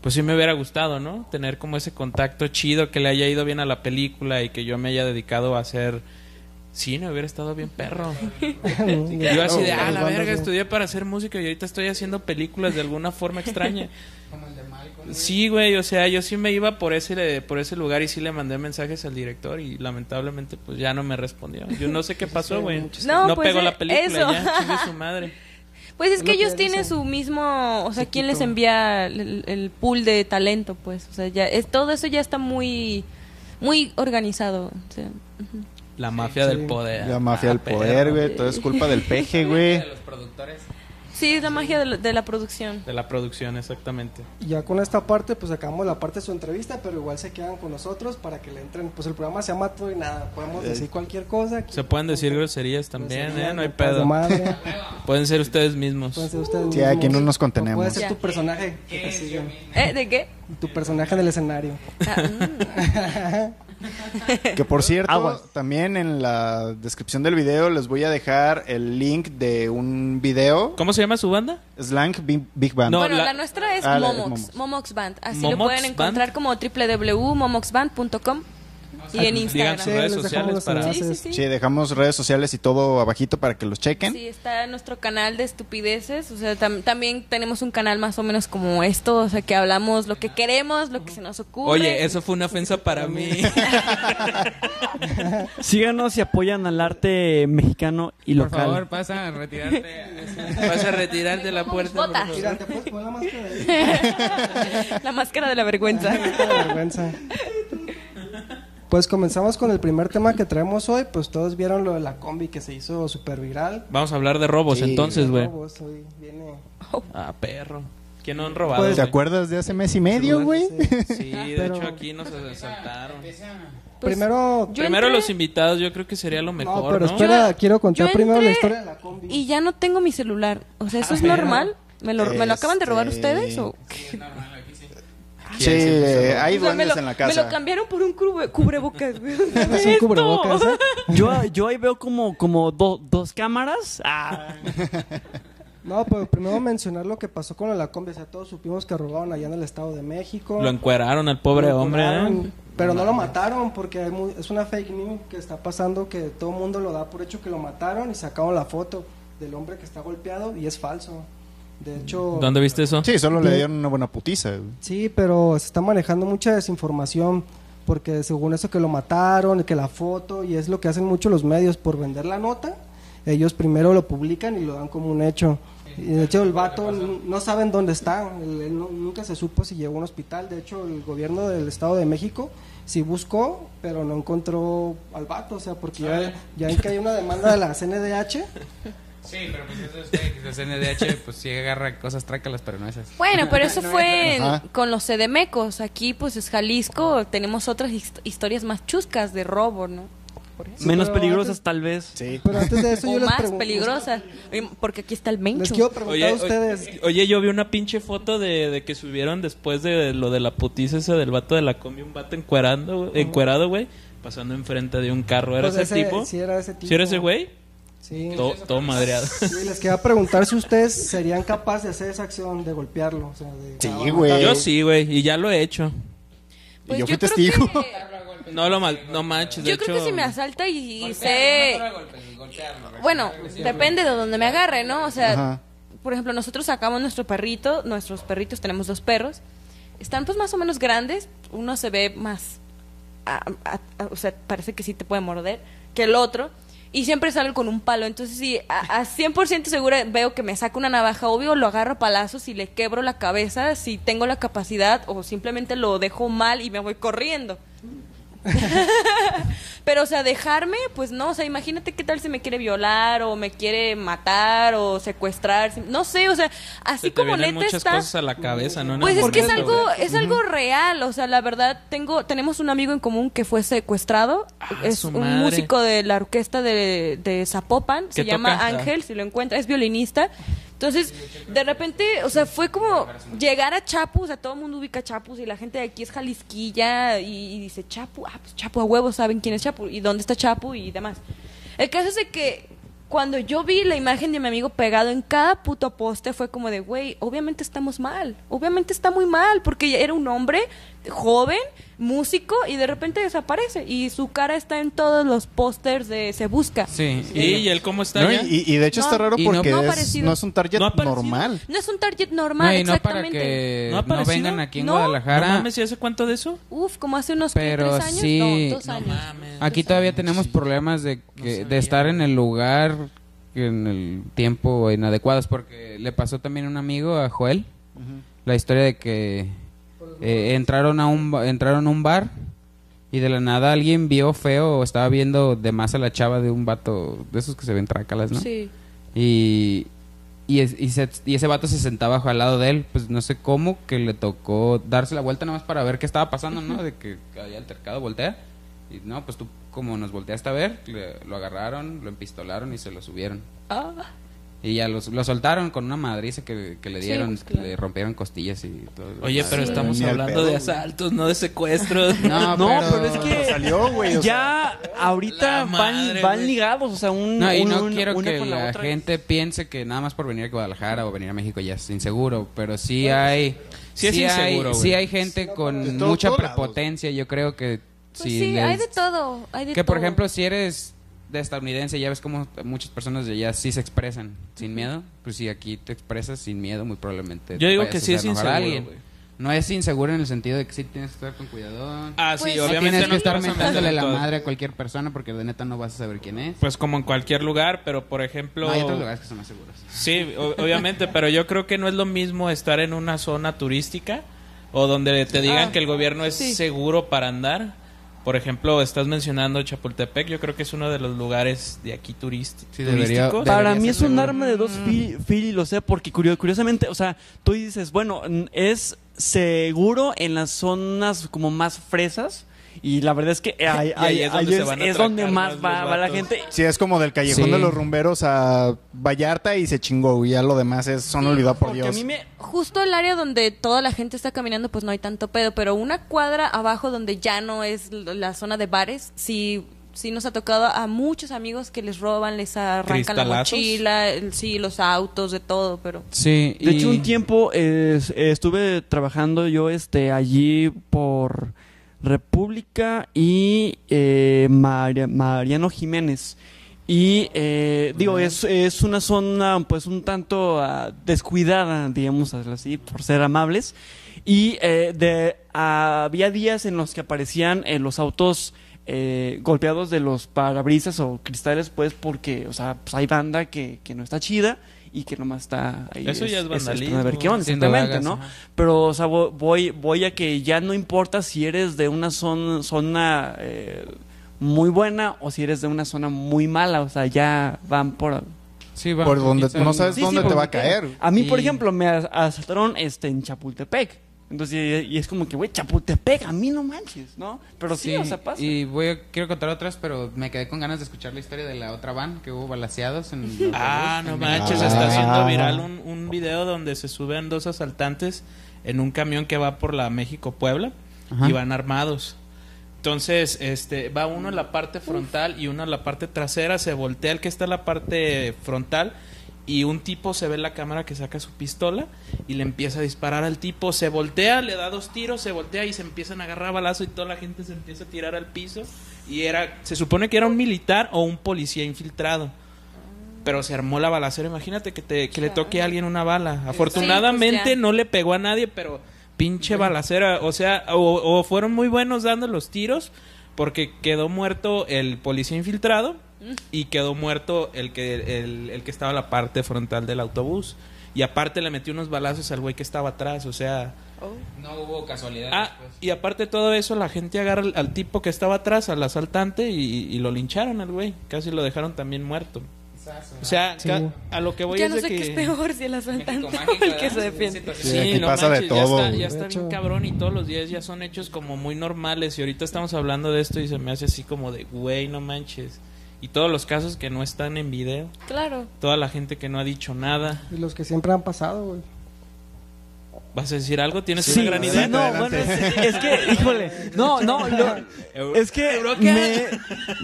pues sí me hubiera gustado, ¿no? Tener como ese contacto chido, que le haya ido bien a la película y que yo me haya dedicado a hacer cine, hubiera estado bien perro. Yo así de, ah, la verga, estudié para hacer música y ahorita estoy haciendo películas de alguna forma extraña. Sí, güey, o sea, yo sí me iba por ese por ese lugar y sí le mandé mensajes al director y lamentablemente pues ya no me respondió. Yo no sé qué pasó, güey. No, No, pues, pegó eh, la película eso. ya, su madre. Pues es que lo que ellos tienen su mismo, o sea, ¿quién les envía el, el pool de talento? Pues, o sea, ya es todo eso ya está muy, muy organizado. o sea. La mafia Sí. del poder. La mafia Ah, del poder, güey. Todo es culpa del peje, güey. De los productores. Sí, es la magia de la, de la producción. De la producción, exactamente. Y ya con esta parte, pues acabamos la parte de su entrevista, pero igual se quedan con nosotros para que le entren. Pues el programa se llama Todo y Nada. Podemos decir cualquier cosa. aquí. Se pueden decir groserías también, Groserías, ¿eh? No hay pedo. madre, Pueden ser ustedes mismos. pueden ser ustedes Sí, aquí mismos. no nos contenemos. Puede ser tu personaje sigue. ¿Eh? ¿De qué? Tu personaje en el escenario. Ah, mm. Que por cierto, Aguas. también en la descripción del video les voy a dejar el link de un video. ¿Cómo se llama su banda? Slank Big, Big Band. No, bueno, la- la, nuestra es Ah, la- es Momox, Momox. Momox Band. Así Momox lo pueden Band. encontrar como www.momoxband.com y en Digan Instagram. sus Sí, redes sociales los para... Sí, sí, enlaces. sí. Sí, dejamos redes sociales y todo abajito para que los chequen. Sí, está nuestro canal de estupideces. O sea, tam- también tenemos un canal más o menos como esto. O sea, que hablamos lo que queremos, lo que se nos ocurre. Oye, eso fue una ofensa para mí. Síganos y apoyan al arte mexicano y Por local. favor, pasa a retirarte. Vas a retirar de la puerta. por te puedes poner la máscara ahí. La máscara de la vergüenza. Pues comenzamos con el primer tema que traemos hoy. Pues todos vieron lo de la combi que se hizo súper viral. Vamos a hablar de robos Sí, entonces, güey. Robos, hoy viene- Ah, perro. ¿Quién no han robado? Pues, ¿Te acuerdas de hace mes y medio, güey? Sí, de Pero- hecho aquí nos asaltaron. Pues, Primero, yo Primero entré los invitados, yo creo que sería lo mejor, no, ¿no? pero espera, quiero contar primero la entré historia de la combi. Y ya no tengo mi celular. O sea, ¿eso es pero- normal? ¿Me lo, ¿Me lo acaban de robar Este- ustedes? O Sí, eh, hay O sea, me duendes lo, en la me casa. lo cambiaron por un cubre- cubrebocas. Es un cubrebocas, ¿eh? Yo, yo ahí veo como, como do- dos cámaras. Ah. No, pero primero mencionar lo que pasó con la combi. O sea, todos supimos que robaron allá en el Estado de México. Lo encueraron al pobre Lo hombre, ¿eh? Pero no lo mataron porque hay mu- es una fake news que está pasando que todo el mundo lo da por hecho que lo mataron y sacaron la foto del hombre que está golpeado y es falso. De hecho, ¿Dónde viste eso? Sí, solo le dieron una buena putiza. sí, pero se está manejando mucha desinformación porque según eso que lo mataron, que la foto y es lo que hacen mucho los medios por vender la nota ellos primero lo publican y lo dan como un hecho. Y de hecho el vato no saben dónde está, él- él no- nunca se supo si llegó a un hospital, de hecho el gobierno del Estado de México sí buscó, pero no encontró al vato, o sea, porque ya, ya ven que hay una demanda de la CNDH, Sí, pero pues eso es. El CNDH pues sí agarra cosas trácalas, pero no esas. Bueno, pero eso fue con los CDMecos. Aquí, pues es Jalisco. Tenemos otras hist- historias más chuscas de robo, ¿no? Eso. Menos peligrosas antes- tal vez. Sí. pero antes de eso O yo les más pregunto- peligrosas. Porque aquí está el Les mencho. quiero preguntar Oye, a ustedes, oye, oye, yo vi una pinche foto de, de que subieron después de lo de la putiza esa del vato de la combi, un vato encuerando, encuerado, güey, pasando enfrente de un carro. ¿Era Pues ese, ese- tipo? sí era ese tipo. ¿Sí era ese güey? Sí. Todo, todo madreado. Sí, les quería preguntar si ustedes serían capaces de hacer esa acción, de golpearlo. O sea, de Sí, güey. Yo sí, güey, y ya lo he hecho. Pues yo fui creo testigo. que- No lo mal, no manches, de yo creo hecho, que si me asalta y, y sé... Bueno, depende de donde me agarre, ¿no? O sea, Ajá. por ejemplo, nosotros sacamos nuestro perrito, nuestros perritos, tenemos dos perros. Están pues más o menos grandes, uno se ve más, a- a- a- o sea, parece que sí te puede morder, que el otro. Y siempre sale con un palo, entonces sí, a, a 100% segura veo que me saca una navaja, obvio lo agarro a palazos y le quebro la cabeza si tengo la capacidad o simplemente lo dejo mal y me voy corriendo. Pero, o sea, dejarme, pues no, o sea, imagínate qué tal si me quiere violar o me quiere matar o secuestrar, no sé, o sea, así se te como neta muchas está... cosas a la cabeza, ¿no? Pues es que es algo, es algo real, o sea, la verdad, tengo, tenemos un amigo en común que fue secuestrado, Ah, es un madre. músico de la orquesta de, de Zapopan, se ¿Qué llama toca? Ángel, si lo encuentra, es violinista, entonces, de repente, o sea, fue como llegar a Chapu, o sea, todo el mundo ubica Chapus y la gente de aquí es jalisquilla y, y dice Chapu, ah, pues Chapu a huevo, saben quién es Chapu y dónde está Chapu y demás. El caso es de que cuando yo vi la imagen de mi amigo pegado en cada puto poste fue como de, güey, obviamente estamos mal, obviamente está muy mal, porque era un hombre joven, músico, y de repente desaparece, y su cara está en todos los pósters de Se Busca. Sí. ¿Y, y él cómo está No, ya? y, y de hecho No, está raro porque no es- no es un target normal. No es un target normal, No, y no para exactamente. que ¿No ha no, aparecido? vengan aquí en No. ¿No Guadalajara. mames, ¿y hace cuánto de eso? Uf, como hace unos ¿qué, Pero tres años, sí. no, dos No años. mames. Aquí todavía tenemos problemas de, que, de estar en el lugar, en el tiempo inadecuados, porque le pasó también a un amigo, a Joel, la historia de que eh, entraron, a un, entraron a un bar y de la nada alguien vio feo o estaba viendo de más a la chava de un vato, de esos que se ven trácalas, ¿no? Sí. Y, y, es- y, se- y ese vato se sentaba al lado de él, pues no sé cómo, que le tocó darse la vuelta nada más para ver qué estaba pasando, ¿no? De que había altercado, voltea. Y no, pues tú como nos volteaste a ver, le- lo agarraron, lo empistolaron y se lo subieron. Ah, Y ya los- lo soltaron con una madriza que, que le Sí, dieron, pues, claro. le rompieron costillas y todo. Oye, pero Sí. estamos hablando de asaltos, no de secuestros. No, No, pero, pero es que Salió, güey. o sea, ya ahorita van, madre, van ligados, o sea, un, No, y no un- quiero una que la, otra. gente piense que nada más por venir a Guadalajara o venir a México ya es inseguro, pero sí hay Sí es hay, inseguro, güey. sí hay gente con todo- mucha prepotencia, yo creo que Pues si sí, les- hay de todo, hay de que por todo. ejemplo si eres de estadounidense ya ves como muchas personas de allá sí se expresan sin miedo, pues si aquí te expresas sin miedo muy probablemente Yo digo que sí es inseguro. No es inseguro en el sentido de que sí tienes que estar con cuidado. Ah, sí, obviamente tienes que estar mentándole la todo. madre a cualquier persona porque de neta no vas a saber quién es. Pues como en cualquier lugar, pero por ejemplo... No, hay otros lugares que son más seguros. Sí, obviamente, pero yo creo que no es lo mismo estar en una zona turística o donde te digan Ah, que el gobierno es sí. seguro para andar. Por ejemplo, estás mencionando Chapultepec, yo creo que es uno de los lugares de aquí turist Sí, debería- turísticos. Para mí es un seguro. arma de dos fi- filos, ¿eh? Porque curio- curiosamente, o sea, tú dices, bueno, es seguro en las zonas como más fresas. Y la verdad es que ahí, Y ahí ahí- es donde ahí se es, van a es donde atracar más más va, la gente. Sí, es como del callejón Sí. de los rumberos a Vallarta y se chingó. Y ya lo demás es son olvidados por Dios. a mí me, Justo el área donde toda la gente está caminando, pues no hay tanto pedo, pero una cuadra abajo donde ya no es la zona de bares, sí, sí nos ha tocado a muchos amigos que les roban, les arrancan la mochila, el- sí, los autos, de todo, pero... Sí, De y- hecho, un tiempo eh, eh, estuve trabajando yo este allí por República y eh, Maria- Mariano Jiménez. Y eh, digo, es, es una zona pues un tanto ah, descuidada, digamos así, por ser amables. Y eh, de, había días en los que aparecían eh, los autos eh, golpeados de los parabrisas o cristales, pues porque, o sea, pues hay banda que, que no está chida y que nomás está ahí. Eso ya es vandalismo. a ver qué onda, exactamente, vagas, ¿no? ajá. Pero, o sea, vo- voy, voy a que ya no importa si eres de una zona, zona eh, muy buena o si eres de una zona muy mala, o sea, ya van por... Sí, va, Por donde no sabes Sí, sí, dónde te va a caer. A mí, por ejemplo, me as- asaltaron este, en Chapultepec. Entonces, y, y es como que, güey, Chapultepec, a mí no manches, ¿no? Pero sí, o sea, pasa. Y voy a, quiero contar otras, pero me quedé con ganas de escuchar la historia de la otra van que hubo balaseados en el Ah, no manches, Ah. está haciendo viral un, un video donde se suben dos asaltantes en un camión que va por la México-Puebla y van armados. Entonces, este, va uno en la parte frontal y uno en la parte trasera, se voltea el que está en la parte frontal y un tipo se ve en la cámara que saca su pistola y le empieza a disparar al tipo, se voltea, le da dos tiros, se voltea y se empiezan a agarrar balazo y toda la gente se empieza a tirar al piso y era, se supone que era un militar o un policía infiltrado. Pero se armó la balacera. Imagínate que, te, que le toque a alguien una bala. Afortunadamente pues ya. no le pegó a nadie, pero pinche balacera. O sea, o, o fueron muy buenos dando los tiros, porque quedó muerto el policía infiltrado y quedó muerto el que, el, el que estaba en la parte frontal del autobús. Y aparte le metió unos balazos al güey que estaba atrás. O sea, No hubo casualidad. Ah, y aparte de todo eso, la gente agarra al, al tipo que estaba atrás, al asaltante, y, y lo lincharon al güey. Casi lo dejaron también muerto. O sea, Sí. a lo que voy ya es no de sé que... qué es peor, si el asaltante México o el que ¿verdad? se defiende. Sí, Sí, aquí no pasa de manches, ya todo, está, güey. ya está De bien cabrón y todos los días ya son hechos como muy normales y ahorita estamos hablando de esto y se me hace así como de, güey, no manches. Y todos los casos que no están en video, Claro. toda la gente que no ha dicho nada. Y los que siempre han pasado, güey. ¿Vas a decir algo? ¿Tienes Sí, una gran sí, idea? no, bueno, es, es que, híjole, no, no, lo- es que me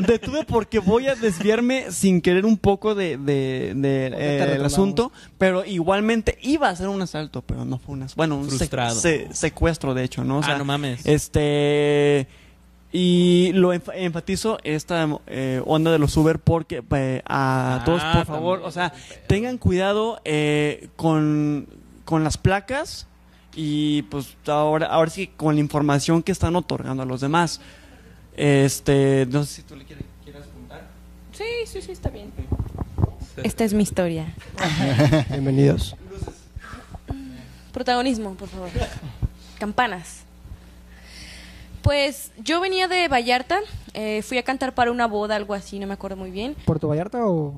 detuve porque voy a desviarme sin querer un poco de, de- eh, el asunto, pero igualmente iba a ser un asalto, pero no fue un asalto, bueno, un Frustrado. se- secuestro de hecho, ¿no? O Ah, sea, no mames. Este y lo enf- enfatizo esta eh, onda de los Uber porque eh, a Ah, todos por favor, o sea, tengan cuidado eh, con, con las placas y pues ahora ahora sí con la información que están otorgando a los demás. Este, no sé si tú le quieres, quieras contar. Sí, sí, sí, está bien. Esta es mi historia. Bienvenidos. Protagonismo, por favor. Campanas. Pues yo venía de Vallarta, eh, fui a cantar para una boda, algo así, no me acuerdo muy bien. ¿Puerto Vallarta o...?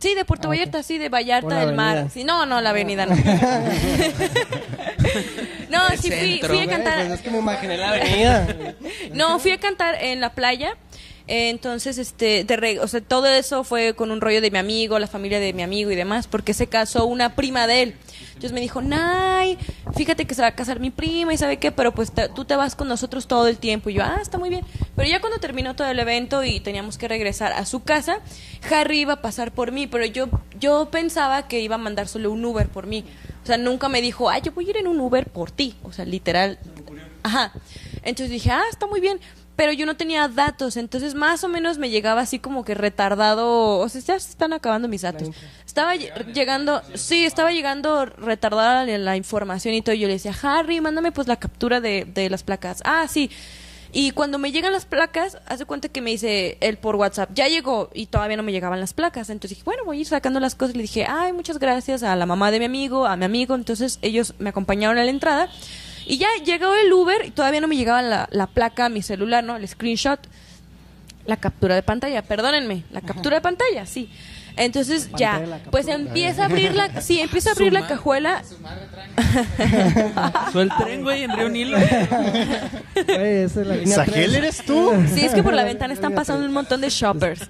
Sí, de Puerto Ah. Vallarta, sí, de Vallarta la del Mar. avenida. Sí, no, no, la avenida no. no, sí, fui, fui a cantar. Pues es que me imaginé la avenida. No, fui a cantar en la playa. Eh, Entonces, este, de o sea, todo eso fue con un rollo de mi amigo, la familia de mi amigo y demás, porque se casó una prima de él. Entonces me dijo, Nay, fíjate que se va a casar mi prima y sabe qué, pero pues te- tú te vas con nosotros todo el tiempo. Y yo, ah, está muy bien. Pero ya cuando terminó todo el evento y teníamos que regresar a su casa, Harry iba a pasar por mí, pero yo, yo pensaba que iba a mandar solo un Uber por mí. O sea, nunca me dijo, ah, yo voy a ir en un Uber por ti. O sea, literal. Ajá. Entonces dije, ah, está muy bien. Pero yo no tenía datos, entonces más o menos me llegaba así como que retardado. O sea, ya se están acabando mis datos. Estaba lle- llegando, sí, estaba llegando retardada la, la información y todo. Yo le decía, Harry, mándame pues la captura de, de las placas. Ah, sí. Y cuando me llegan las placas, hace cuenta que me dice él por WhatsApp, ya llegó y todavía no me llegaban las placas. Entonces dije, bueno, voy a ir sacando las cosas. Le dije, ay, muchas gracias a la mamá de mi amigo, a mi amigo. Entonces ellos me acompañaron a la entrada. Y ya llegó el Uber y todavía no me llegaba la, la placa a mi celular, ¿no? El screenshot, la captura de pantalla, perdónenme, la captura de pantalla, sí. Entonces ya, captura. pues empieza a abrir la, sí, empieza a abrir la cajuela. Fue el tren, güey, en Río Nilo. Güey, esa es la línea ¿Sajel tres. eres tú? Sí, es que por la ventana están pasando un montón de shoppers.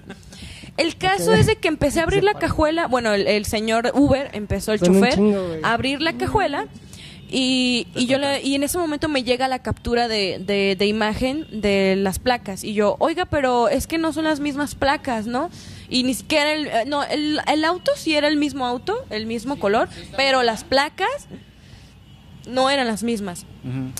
El caso es de que empecé a abrir la cajuela, bueno, el, el señor Uber empezó el Son chofer chingo, a abrir la cajuela y, y yo le- y en ese momento me llega la captura de, de, de imagen de las placas y yo, oiga, pero es que no son las mismas placas, ¿no? Y ni siquiera el, eh, no, el, el auto sí era el mismo auto, el mismo color, pero las placas no eran las mismas.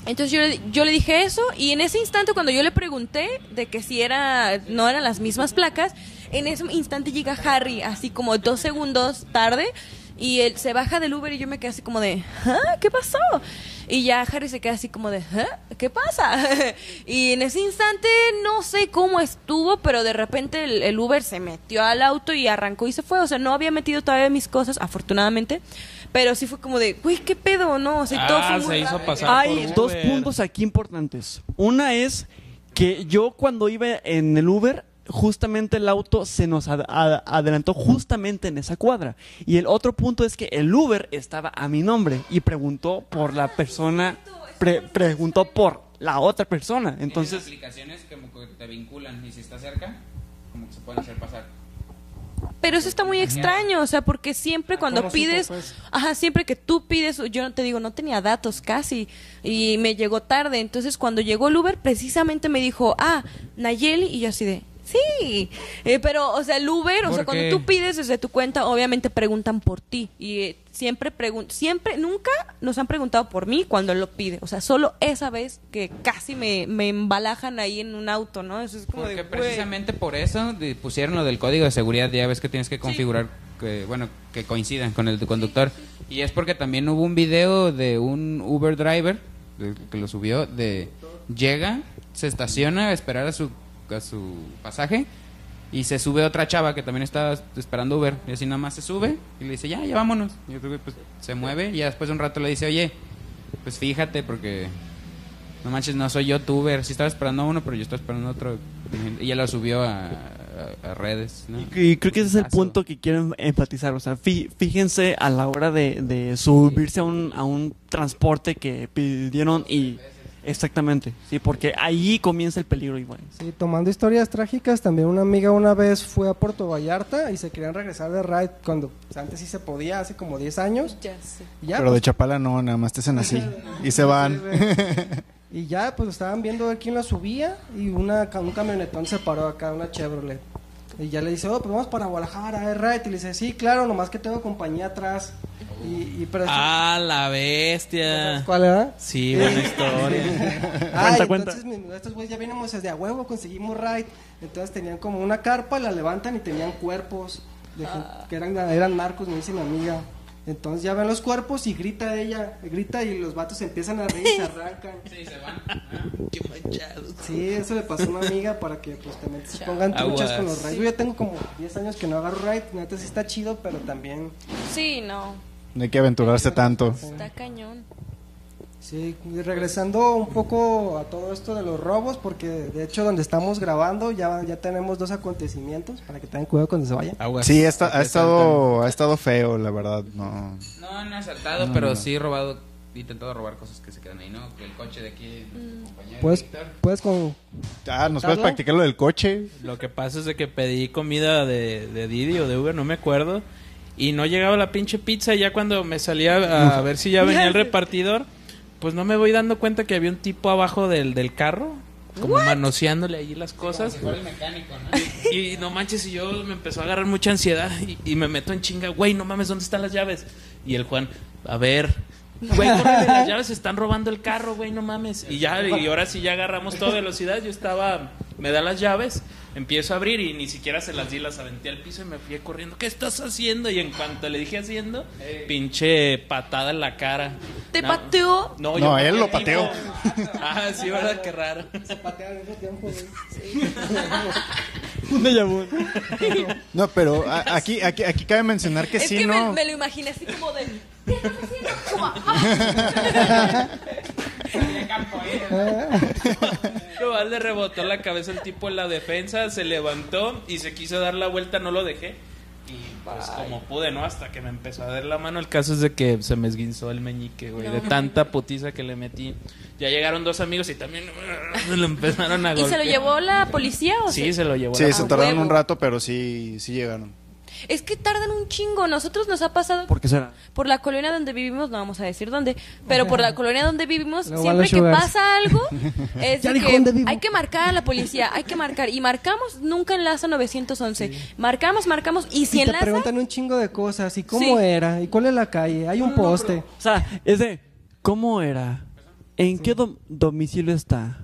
Entonces yo, le- yo le dije eso y en ese instante cuando yo le pregunté de que si era no eran las mismas placas, en ese instante llega Harry así como dos segundos tarde y él se baja del Uber y yo me quedé así como de ¿Ah? ¿qué pasó? Y ya Harry se queda así como de, ¿Eh? ¿qué pasa? y en ese instante no sé cómo estuvo, pero de repente el, el Uber se metió al auto y arrancó y se fue. O sea, no había metido todavía mis cosas, afortunadamente. Pero sí fue como de, güey, ¿qué pedo? No, o sea, todo Ah, fue muy se hizo rápido. pasar. Hay por dos puntos aquí importantes. Una es que yo cuando iba en el Uber, justamente el auto se nos ad- ad- adelantó justamente en esa cuadra. Y el otro punto es que el Uber estaba a mi nombre y preguntó por la persona, pre- preguntó por la otra persona. Entonces, aplicaciones como que te vinculan y si está cerca, como que se pueden hacer pasar. Pero eso está muy extraño, o sea, porque siempre cuando ¿cómo supo, pides, pues? ajá, siempre que tú pides, yo no te digo, no tenía datos casi y me llegó tarde, entonces cuando llegó el Uber precisamente me dijo, ah, Nayeli y yo así de, sí, Eh, pero, o sea, el Uber, o sea, ¿Por cuando qué? tú pides desde tu cuenta, obviamente preguntan por ti y eh, siempre pregun siempre, nunca nos han preguntado por mí cuando lo pide, o sea, solo esa vez que casi me, me embalajan ahí en un auto, ¿no? Eso es como Porque de, precisamente por eso pusieron lo del código de seguridad, ya ves que tienes que configurar que bueno, que coincidan con el de conductor. Y es porque también hubo un video de un Uber driver que lo subió de llega, se estaciona a esperar a su a su pasaje y se sube otra chava que también estaba esperando Uber y así nada más se sube y le dice, "Ya, ya vámonos." Y otro pues se mueve y ya después de un rato le dice, "Oye, pues fíjate porque no manches, no soy yo tu Uber. Sí estaba esperando a uno, pero yo estaba esperando a otro. Y ella lo subió a, a- a redes, ¿no? y creo que ese es el punto que quiero enfatizar. O sea, fí- fíjense a la hora de, de subirse a un, a un transporte que pidieron y... Exactamente, sí, porque ahí comienza el peligro igual. Sí, tomando historias trágicas, también una amiga una vez fue a Puerto Vallarta y se querían regresar de ride cuando antes sí se podía, hace como 10 años. Ya ya, Pero de pues, Chapala no, nada más te hacen así. Y se van. y ya pues estaban viendo a ver quién la subía y una, un camionetón se paró acá, una Chevrolet. Y ya le dice, oh, pues vamos para Guadalajara, ¿eh, ride? Y le dice, sí, claro, nomás que tengo compañía atrás. Y, y pero Ah, la bestia. ¿Cuál era? Sí, buena historia. Ah, Cuenta, cuenta. entonces estos güeyes ya venimos desde a huevo, conseguimos ride. Entonces tenían como una carpa, la levantan y tenían cuerpos de gen- que eran, eran narcos, me dice mi amiga. Entonces ya ven los cuerpos y grita ella, grita y los vatos empiezan a reír y se arrancan. Sí, se van. Qué manchado. Sí, eso le pasó a una amiga para que pues también se pongan truchas con los rides. Yo ya tengo como 10 años que no agarro ride, neta sí está chido, pero también Sí, no, No hay que aventurarse tanto. está cañón. Sí, y regresando un poco a todo esto de los robos, porque de hecho donde estamos grabando ya, ya tenemos dos acontecimientos, para que tengan cuidado cuando se vayan. Sí, esta- ha estado, ha estado feo, la verdad. No. No, no asaltado, pero sí he robado, intentado robar cosas que se quedan ahí, ¿no? Que el coche de aquí, compañero Puedes, puedes con... Ah, ¿nos puedes practicar lo del coche? Lo que pasa es de que pedí comida de, de Didi o de Uber, no me acuerdo. Y no llegaba la pinche pizza. Y ya cuando me salía a, a ver si ya venía el repartidor, pues no me voy dando cuenta que había un tipo abajo del, del carro, como manoseándole ahí las cosas. Si fuera el mecánico, ¿no? Y no manches, y yo me empezó a agarrar mucha ansiedad. Y, y me meto en chinga, güey, no mames, ¿dónde están las llaves? Y el Juan, a ver. Güey, córrele, las llaves están robando el carro, güey, no mames. Y ya, y ahora sí ya agarramos toda velocidad. Yo estaba, me da las llaves, empiezo a abrir y ni siquiera se las di, las aventé al piso y me fui corriendo. ¿Qué estás haciendo? Y en cuanto le dije haciendo, pinche patada en la cara. ¿Te No, pateó? No, No, yo él lo pateó. Ah, sí, ¿verdad? Qué raro. Se patean al mismo tiempo. No, pero a- aquí, aquí, aquí cabe mencionar que es sí, que me, ¿no? me lo imaginé así como de... ¿Qué estás haciendo? Le rebotó la cabeza el tipo en la defensa, se levantó y se quiso dar la vuelta, no lo dejé. Y pues como pude, ¿no? Hasta que me empezó a dar la mano. El caso es de que se me esguinzó el meñique, güey, de tanta putiza que le metí. Ya llegaron dos amigos y también lo empezaron a ¿Y se lo golpear. llevó la policía o Sí, se lo llevó. Sí, la- se tardaron un rato, pero sí, sí llegaron. Es que tardan un chingo. Nosotros nos ha pasado ¿Por qué será? por la colonia donde vivimos, no vamos a decir dónde, pero por la colonia donde vivimos, siempre que pasa algo, es Ya de dijo que dónde vivo. hay que marcar a la policía, hay que marcar. Y marcamos, nunca enlaza 911. Marcamos, marcamos, y si y te enlaza, preguntan un chingo de cosas, y cómo Sí. era, y cuál es la calle, hay un poste. O sea, es de, ¿cómo era? ¿En qué dom- domicilio está?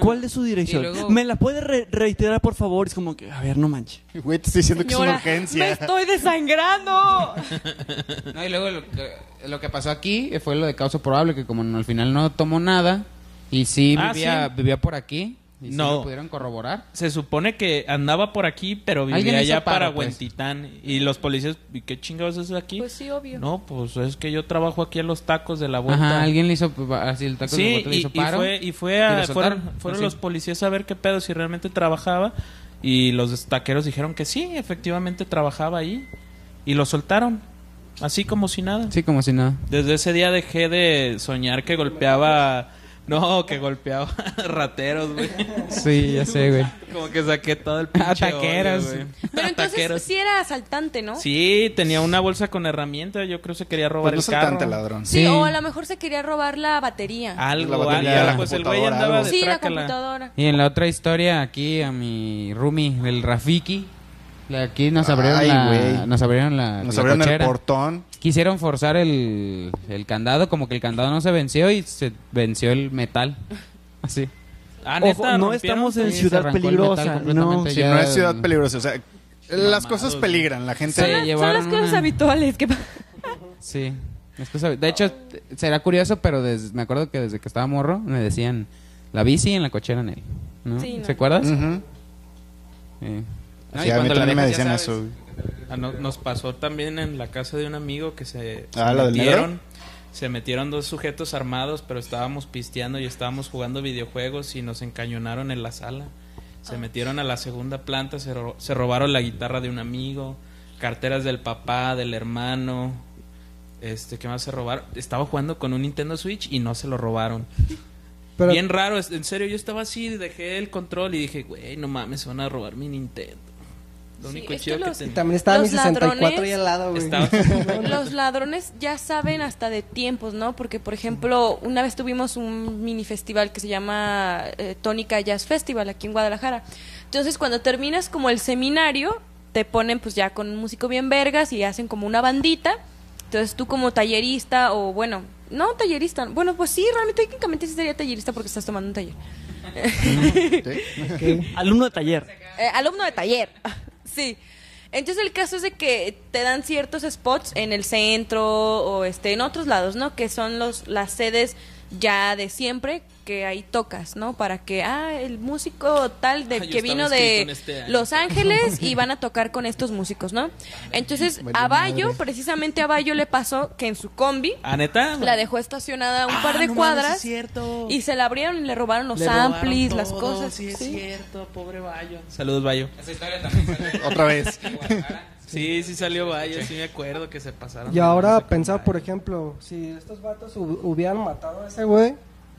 ¿Cuál es su dirección? Luego- ¿Me la puede re- reiterar, por favor? Es como que, a ver, no manches. Güey, te estoy diciendo que es Señora, una me urgencia. estoy desangrando. No, y luego lo que, lo que pasó aquí fue lo de causa probable, que como no- al final no tomó nada y sí Ah, vivía, sí. vivía por aquí y No. lo pudieron corroborar. Se supone que andaba por aquí, pero vivía allá para pues. Huentitán. Y los policías, ¿y qué chingados es aquí? Pues sí, obvio. No, pues es que yo trabajo aquí en los tacos de la vuelta. Ajá, alguien le hizo así el taco de Sí, bote le y, hizo y paro. fue, y fue y a- lo fueron, fueron los policías a ver qué pedo, si realmente trabajaba. Y los taqueros dijeron que sí, efectivamente trabajaba ahí. Y lo soltaron, así como si nada. Sí, como si nada. Desde ese día dejé de soñar que golpeaba... No, que golpeaba rateros, güey. Sí, ya sé, güey. Como que saqué todo el pinche A taqueros. odio, güey. Pero entonces taqueros. sí era asaltante, ¿no? Sí, tenía una bolsa con herramientas. Yo creo que se quería robar Pues no el carro. saltante ladrón. Sí, Sí. o a lo mejor se quería robar la batería. Algo, La batería, algo. la Pues el güey computadora, andaba algo. de sí, la trácala. computadora. Y en la otra historia, aquí a mi roomie, el Rafiki, le- aquí nos abrieron Ay, la, güey. nos abrieron la, Nos la abrieron el cochera. portón. Quisieron forzar el, el candado, como que el candado no se venció y se venció el metal. Así. Ah, no ¿Rompieron? estamos en Sí, se ciudad arrancó el peligrosa. metal No, completamente. Si Ya no es ciudad peligrosa. O sea, las cosas peligran. La gente. Son, las- son llevaron las cosas una- habituales que Sí. es cosa- De hecho, t- será curioso, pero des- me acuerdo que desde que estaba morro me decían la bici en la cochera en él. ¿no? Sí, no. ¿Se acuerdas? Ujú. Sí. No, Sí, y a mí cuando la también me dejas, ya decían sabes. eso. güey. Ah, no- nos pasó también en la casa de un amigo que se, se Ah, ¿la del metieron. Se metieron dos sujetos armados, pero estábamos pisteando y estábamos jugando videojuegos y nos encañonaron en la sala. Se metieron a la segunda planta, se, ro- se robaron la guitarra de un amigo, carteras del papá, del hermano. Este, ¿qué más se robaron? Estaba jugando con un Nintendo Switch y no se lo robaron. Pero, Bien raro, en serio, yo estaba así, dejé el control y dije, güey, no mames, se van a robar mi Nintendo. Lo Sí, único es que chido que, los- tenía. también estaba mi Los 64 ladrones ahí al lado, güey. Estaba- Los ladrones ya saben hasta de tiempos, ¿no? Porque, por ejemplo, una vez tuvimos un mini festival que se llama eh, Tónica Jazz Festival aquí en Guadalajara. Entonces, cuando terminas como el seminario, te ponen pues ya con un músico bien vergas y hacen como una bandita. Entonces, tú como tallerista o, bueno, no tallerista, bueno, pues sí, realmente técnicamente sí sería tallerista porque estás tomando un taller. ¿Sí? Alumno de taller. Eh, alumno de taller. Sí. Entonces el caso es de que te dan ciertos spots en el centro o este en otros lados, ¿no? Que son los las sedes ya de siempre que ahí tocas, ¿no? Para que ah el músico tal de que vino de este. Los Ángeles y van a tocar con estos músicos, ¿no? Entonces a Bayo, madre. precisamente a Bayo le pasó que en su combi ¿Ah, neta? la dejó estacionada un Ah, par de no mames, cuadras es cierto. y se la abrieron y le robaron los Le robaron amplis, las cosas. Sí, es sí. cierto, pobre Bayo. Saludos, Bayo. Esa historia también sale Otra vez. Sí, sí salió Bayo, sí me acuerdo que se pasaron. Y ahora pensar, por ejemplo, si estos vatos hu- hubieran matado a ese güey.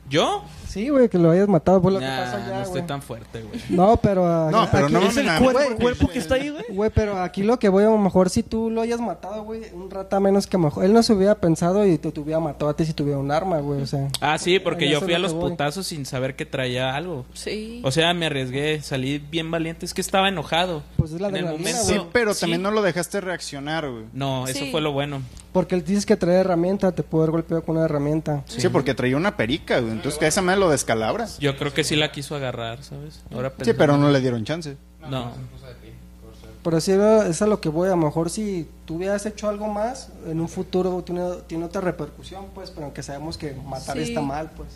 ¿Yo? Sí, güey, que lo hayas matado por lo que pasó allá, no estoy tan fuerte, güey. No, pero... ah, No, pero aquí- no ¿Es el cuerpo, Güey, el cuerpo que está ahí, güey? Güey, pero aquí lo que voy a lo mejor si tú lo hayas matado, güey, un rata menos que mejor. Él no se hubiera pensado y te, te hubiera matado a ti si tuviera un arma, güey, o sea. Ah, sí, porque yo fui a lo los voy. putazos sin saber que traía algo. Sí. O sea, me arriesgué, salí bien valiente. Es que estaba enojado. Pues es la En el momento- Sí, pero Sí. también no lo dejaste reaccionar, güey. No, eso Sí. fue lo bueno. Porque él dices que trae herramienta, te puede haber golpeado con una herramienta. Sí. porque traía una perica, güey. Entonces, que esa madre lo descalabra. Yo creo que sí la quiso agarrar, ¿sabes? Ahora Sí, pero no le dieron chance. No. Pero sí, es a lo que voy. A lo mejor si tú hubieras hecho algo más, en un futuro tiene, tiene otra repercusión, pues, pero aunque sabemos que matar Sí. está mal, pues.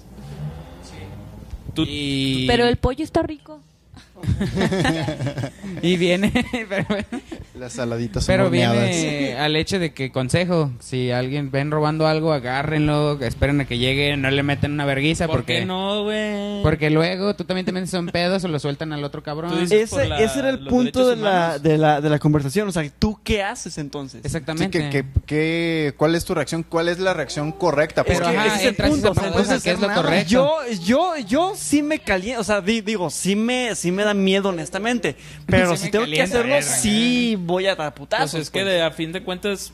Tú- Y, Pero el pollo está rico. y viene, pero, Las saladitas son pero horneadas. viene al hecho de que consejo, si alguien ven robando algo, agárrenlo, esperen a que llegue, no le meten una verguiza ¿Por porque qué no, güey? porque luego tú también te metes en pedos o lo sueltan al otro cabrón. Ese, la- ese era el los punto de derechos la, humanos. de, la, de la conversación. O sea, ¿tú qué haces entonces? Sí, Exactamente. que, que- que- ¿Cuál es tu reacción? ¿Cuál es la reacción correcta? Pero Porque ajá, ese es el entras punto, esa o sea, paradoja, entonces que es lo nada. correcto. Yo, yo, yo sí me caliento, o sea, di- digo, sí me, sí me da miedo, honestamente. Pero Sí si tengo calienta, que hacerlo, verga. sí voy a dar putazos. Pues es que pues. de- a fin de cuentas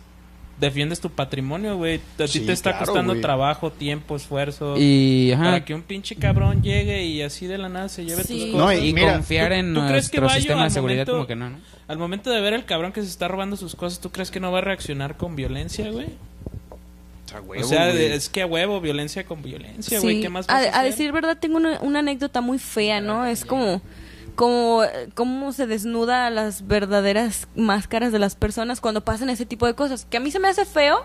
defiendes tu patrimonio, güey. A ti Sí, te está claro, costando trabajo, tiempo, esfuerzo. y ajá, Para que un pinche cabrón llegue y así de la nada se lleve Sí. tus No, cosas. y mira, confiar en ¿tú crees que nuestro sistema de al seguridad momento- como que no, ¿no? Al momento de ver al cabrón que se está robando sus cosas, ¿tú crees que no va a reaccionar con violencia, güey? O sea, es que a huevo, violencia con violencia, güey. Sí. ¿Qué más vas a, a, decir verdad, tengo una, una anécdota muy fea, ¿no? Es como, como cómo se desnuda las verdaderas máscaras de las personas cuando pasan ese tipo de cosas. Que a mí se me hace feo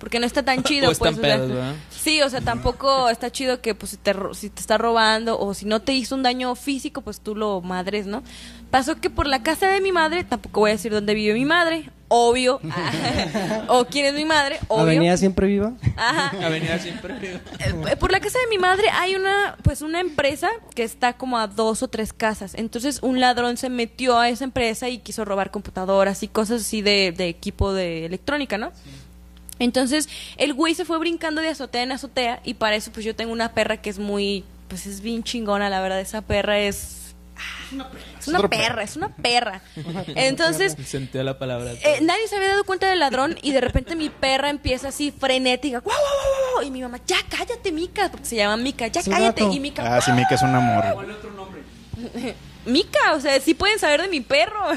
porque no está tan chido. O están pues, o sea, pedos, ¿verdad? sí, o sea, tampoco está chido que pues si te, ro- si te está robando o si no te hizo un daño físico, pues tú lo madres, ¿no? Pasó que por la casa de mi madre, tampoco voy a decir dónde vive mi madre, obvio. o quién es mi madre, obvio. Avenida Siempre Viva. Ajá. Avenida siempre. Eh, por la casa de mi madre hay una pues una empresa que está como a dos o tres casas entonces un ladrón se metió a esa empresa y quiso robar computadoras y cosas así de, de equipo de electrónica no entonces el güey se fue brincando de azotea en azotea y para eso pues yo tengo una perra que es muy pues es bien chingona la verdad esa perra es es una perra, es una perra. Entonces, Sentí la palabra. eh, nadie se había dado cuenta del ladrón y de repente mi perra empieza así frenética. "Guau, guau, guau, guau", Y mi mamá, ya cállate, Mica, porque se llama Mica, ya cállate. gato. Y Mica, Ah, sí, Mika es un amor. Mica, o sea, sí pueden saber de mi perro.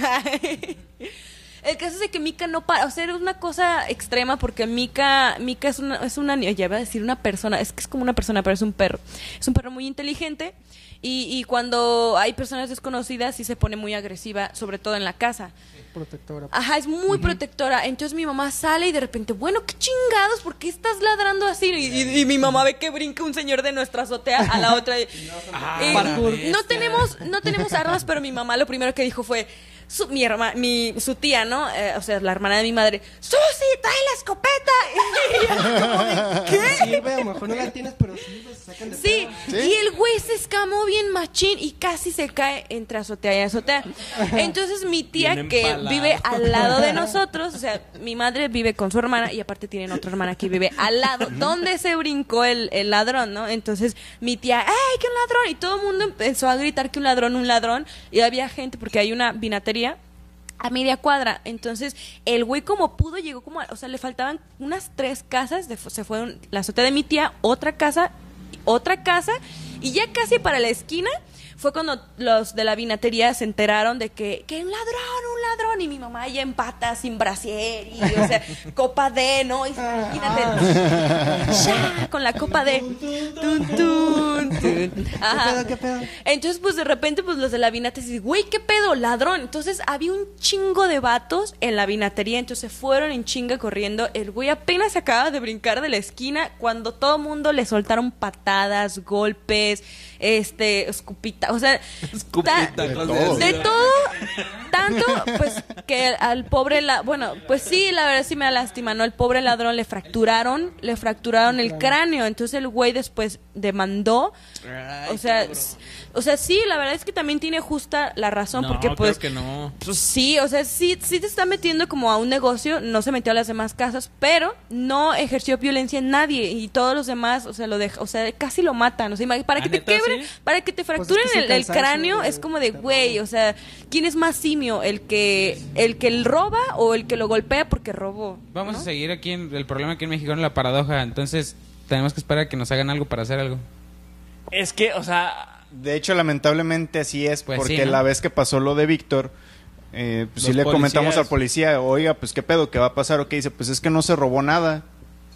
El caso es de que Mika no para, o sea, era una cosa extrema porque Mika, Mika es una, es una, ya iba a decir una persona, es que es como una persona, pero es un perro. Es un perro muy inteligente y, y cuando hay personas desconocidas sí se pone muy agresiva, sobre todo en la casa. Protectora. Ajá, es muy protectora. Entonces mi mamá sale y de repente, bueno, qué chingados, ¿por qué estás ladrando así? Y, y- y mi mamá ve que brinca un señor de nuestra azotea a la otra. y- y parkour. no tenemos, no tenemos armas, pero mi mamá lo primero que dijo fue, su, mi herma, mi, su tía, ¿no? Eh, o sea, la hermana de mi madre, Susi, trae la escopeta. Y yo como de, ¿qué? Sirve, a lo mejor no la tienes, pero se sacan de Sí, pedo. y el güey se escamó bien machín y casi se cae entre azotea y azotea. Entonces mi tía Bien que empalado. vive al lado de nosotros, o sea, mi madre vive con su hermana y aparte tienen otra hermana que vive al lado, donde se brincó el, el ladrón, ¿no? Entonces mi tía, ¡ay, que un ladrón! Y todo el mundo empezó a gritar que un ladrón, un ladrón, y había gente, porque hay una vinatería a media cuadra. Entonces, el güey como pudo llegó como, a- o sea, le faltaban unas tres casas, se fue un- la azotea de mi tía, otra casa, otra casa, y ya casi para la esquina fue cuando los de la vinatería se enteraron de que, que un ladrón, un ladrón, y mi mamá ya en patas, sin brasier, y, o sea, copa D, ¿no? Y, imagínate, ya, con la copa D. Tun, tun, tun. Ajá. pedo, qué pedo? Entonces, pues de repente, pues los de la vinatería dicen, güey, ¿qué pedo? Ladrón. Entonces había un chingo de vatos en la vinatería, entonces se fueron en chinga corriendo. El güey apenas acaba de brincar de la esquina cuando todo mundo le soltaron patadas, golpes, este, escupita, o sea, Escupita, ta- de todo. de todo, tanto, pues que al pobre, la bueno, pues sí, la verdad sí me da lástima, ¿no? El pobre ladrón le fracturaron, le fracturaron el cráneo, entonces el güey después demandó, o sea, o sea, sí, la verdad es que también tiene justa la razón, No, porque creo pues, que no. pues sí, o sea, sí, sí te está metiendo como a un negocio, no se metió a las demás casas, pero no ejerció violencia en nadie y todos los demás, o sea, lo deja, o sea, casi lo matan, o sea, para ¿Ah, que te quebren, sí? para que te Pues es fracturen que el, cráneo, de- es como de, güey, o sea, ¿quién es más simio? ¿El que el que el roba o el que lo golpea porque robó? Vamos ¿no? a seguir aquí en el problema aquí en México en la paradoja. Entonces, tenemos que esperar a que nos hagan algo para hacer algo. Es que, o sea, De hecho, lamentablemente así es, Pues porque sí, ¿no? la vez que pasó lo de Víctor, eh, pues sí le comentamos al policía, oiga, pues qué pedo, qué va a pasar, ok, dice, pues es que no se robó nada,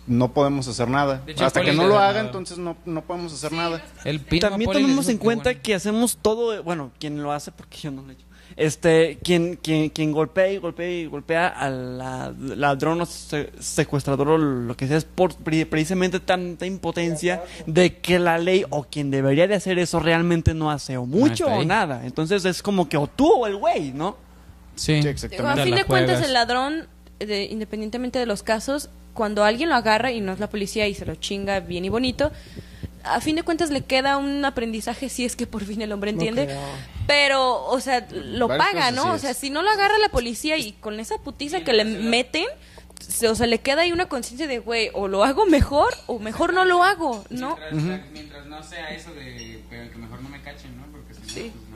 no podemos hacer nada. Hecho, Hasta que no lo haga, entonces no, no podemos hacer nada. El también tomemos en cuenta bueno. que hacemos todo, eh, bueno, quien lo hace, porque yo no lo he hecho. Este, quien, quien, quien golpea y golpea y golpea al la- ladrón o se- secuestrador o lo que sea es por pre- precisamente tanta impotencia de que la ley o quien debería de hacer eso realmente no hace o mucho o nada. Entonces es como que o tú o el güey, ¿no? Sí. Sí, Digo, a exactamente. fin de cuentas, el ladrón, de- independientemente de los casos, cuando alguien lo agarra y no es la policía y se lo chinga bien y bonito, a fin de cuentas le queda un aprendizaje si es que por fin el hombre No entiende. Pero, o sea, lo Varias paga, ¿no? O sea, si no lo agarra la policía y con esa putiza que le meten, se- o sea, le queda ahí una conciencia de, güey, o lo hago mejor o mejor no lo hago, ¿no? Mientras, mientras no sea eso de que que mejor no me cachen, ¿no? Porque si no, Sí. pues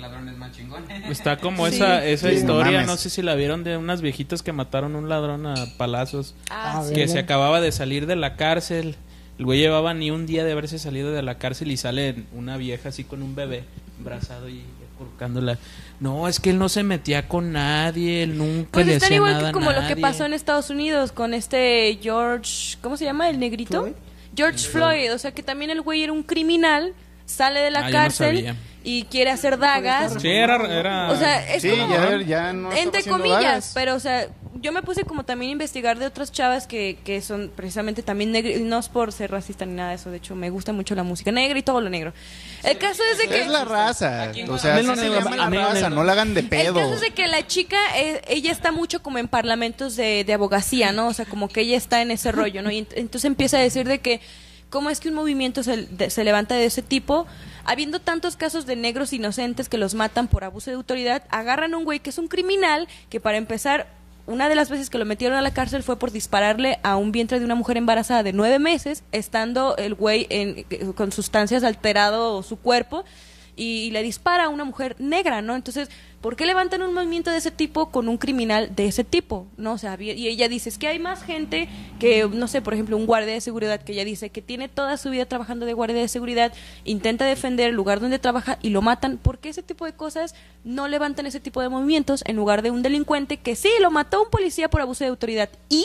ladrones más chingones. Está como Sí. esa, esa Sí, no historia, mames. no sé si la vieron, de unas viejitas que mataron a un ladrón a palazos. Ah, A sí. ver. que se acababa de salir de la cárcel. El güey llevaba ni un día de haberse salido de la cárcel y sale una vieja así con un bebé abrazado y Buscándola. No, es que él no se metía con nadie, él nunca Pues le hacía igual nada que a como lo que nadie. pasó en Estados Unidos con este George, ¿cómo se llama? El negrito. Floyd. George Floyd, o sea que también el güey era un criminal, sale de la Ah, yo no cárcel sabía. Y quiere hacer dagas. Sí, era... era... O sea, es Sí, como ya, ya no estaba entre comillas, dagas. pero o sea, yo me puse como también a investigar de otras chavas que, que son precisamente también negras, no es por ser racista ni nada de eso, de hecho me gusta mucho la música negra y todo lo negro. El caso es de que Es la raza. O sea, se no, llama la raza, no. no la hagan de El pedo. caso es de que la chica, eh, ella está mucho como en parlamentos de, de abogacía, ¿no? O sea, como que ella está en ese rollo, ¿no? Y ent- entonces empieza a decir de que cómo es que un movimiento se, se levanta de ese tipo, habiendo tantos casos de negros inocentes que los matan por abuso de autoridad, agarran a un güey que es un criminal, que para empezar, una de las veces que lo metieron a la cárcel fue por dispararle a un vientre de una mujer embarazada de nueve meses, estando el güey en- con sustancias alterado su cuerpo y le dispara a una mujer negra, ¿no? Entonces, ¿por qué levantan un movimiento de ese tipo con un criminal de ese tipo? ¿No? O sea, y ella dice, es que hay más gente que, no sé, por ejemplo, un guardia de seguridad que ella dice que tiene toda su vida trabajando de guardia de seguridad, intenta defender el lugar donde trabaja y lo matan. ¿Por qué ese tipo de cosas no levantan ese tipo de movimientos en lugar de un delincuente que sí, lo mató un policía por abuso de autoridad? Y,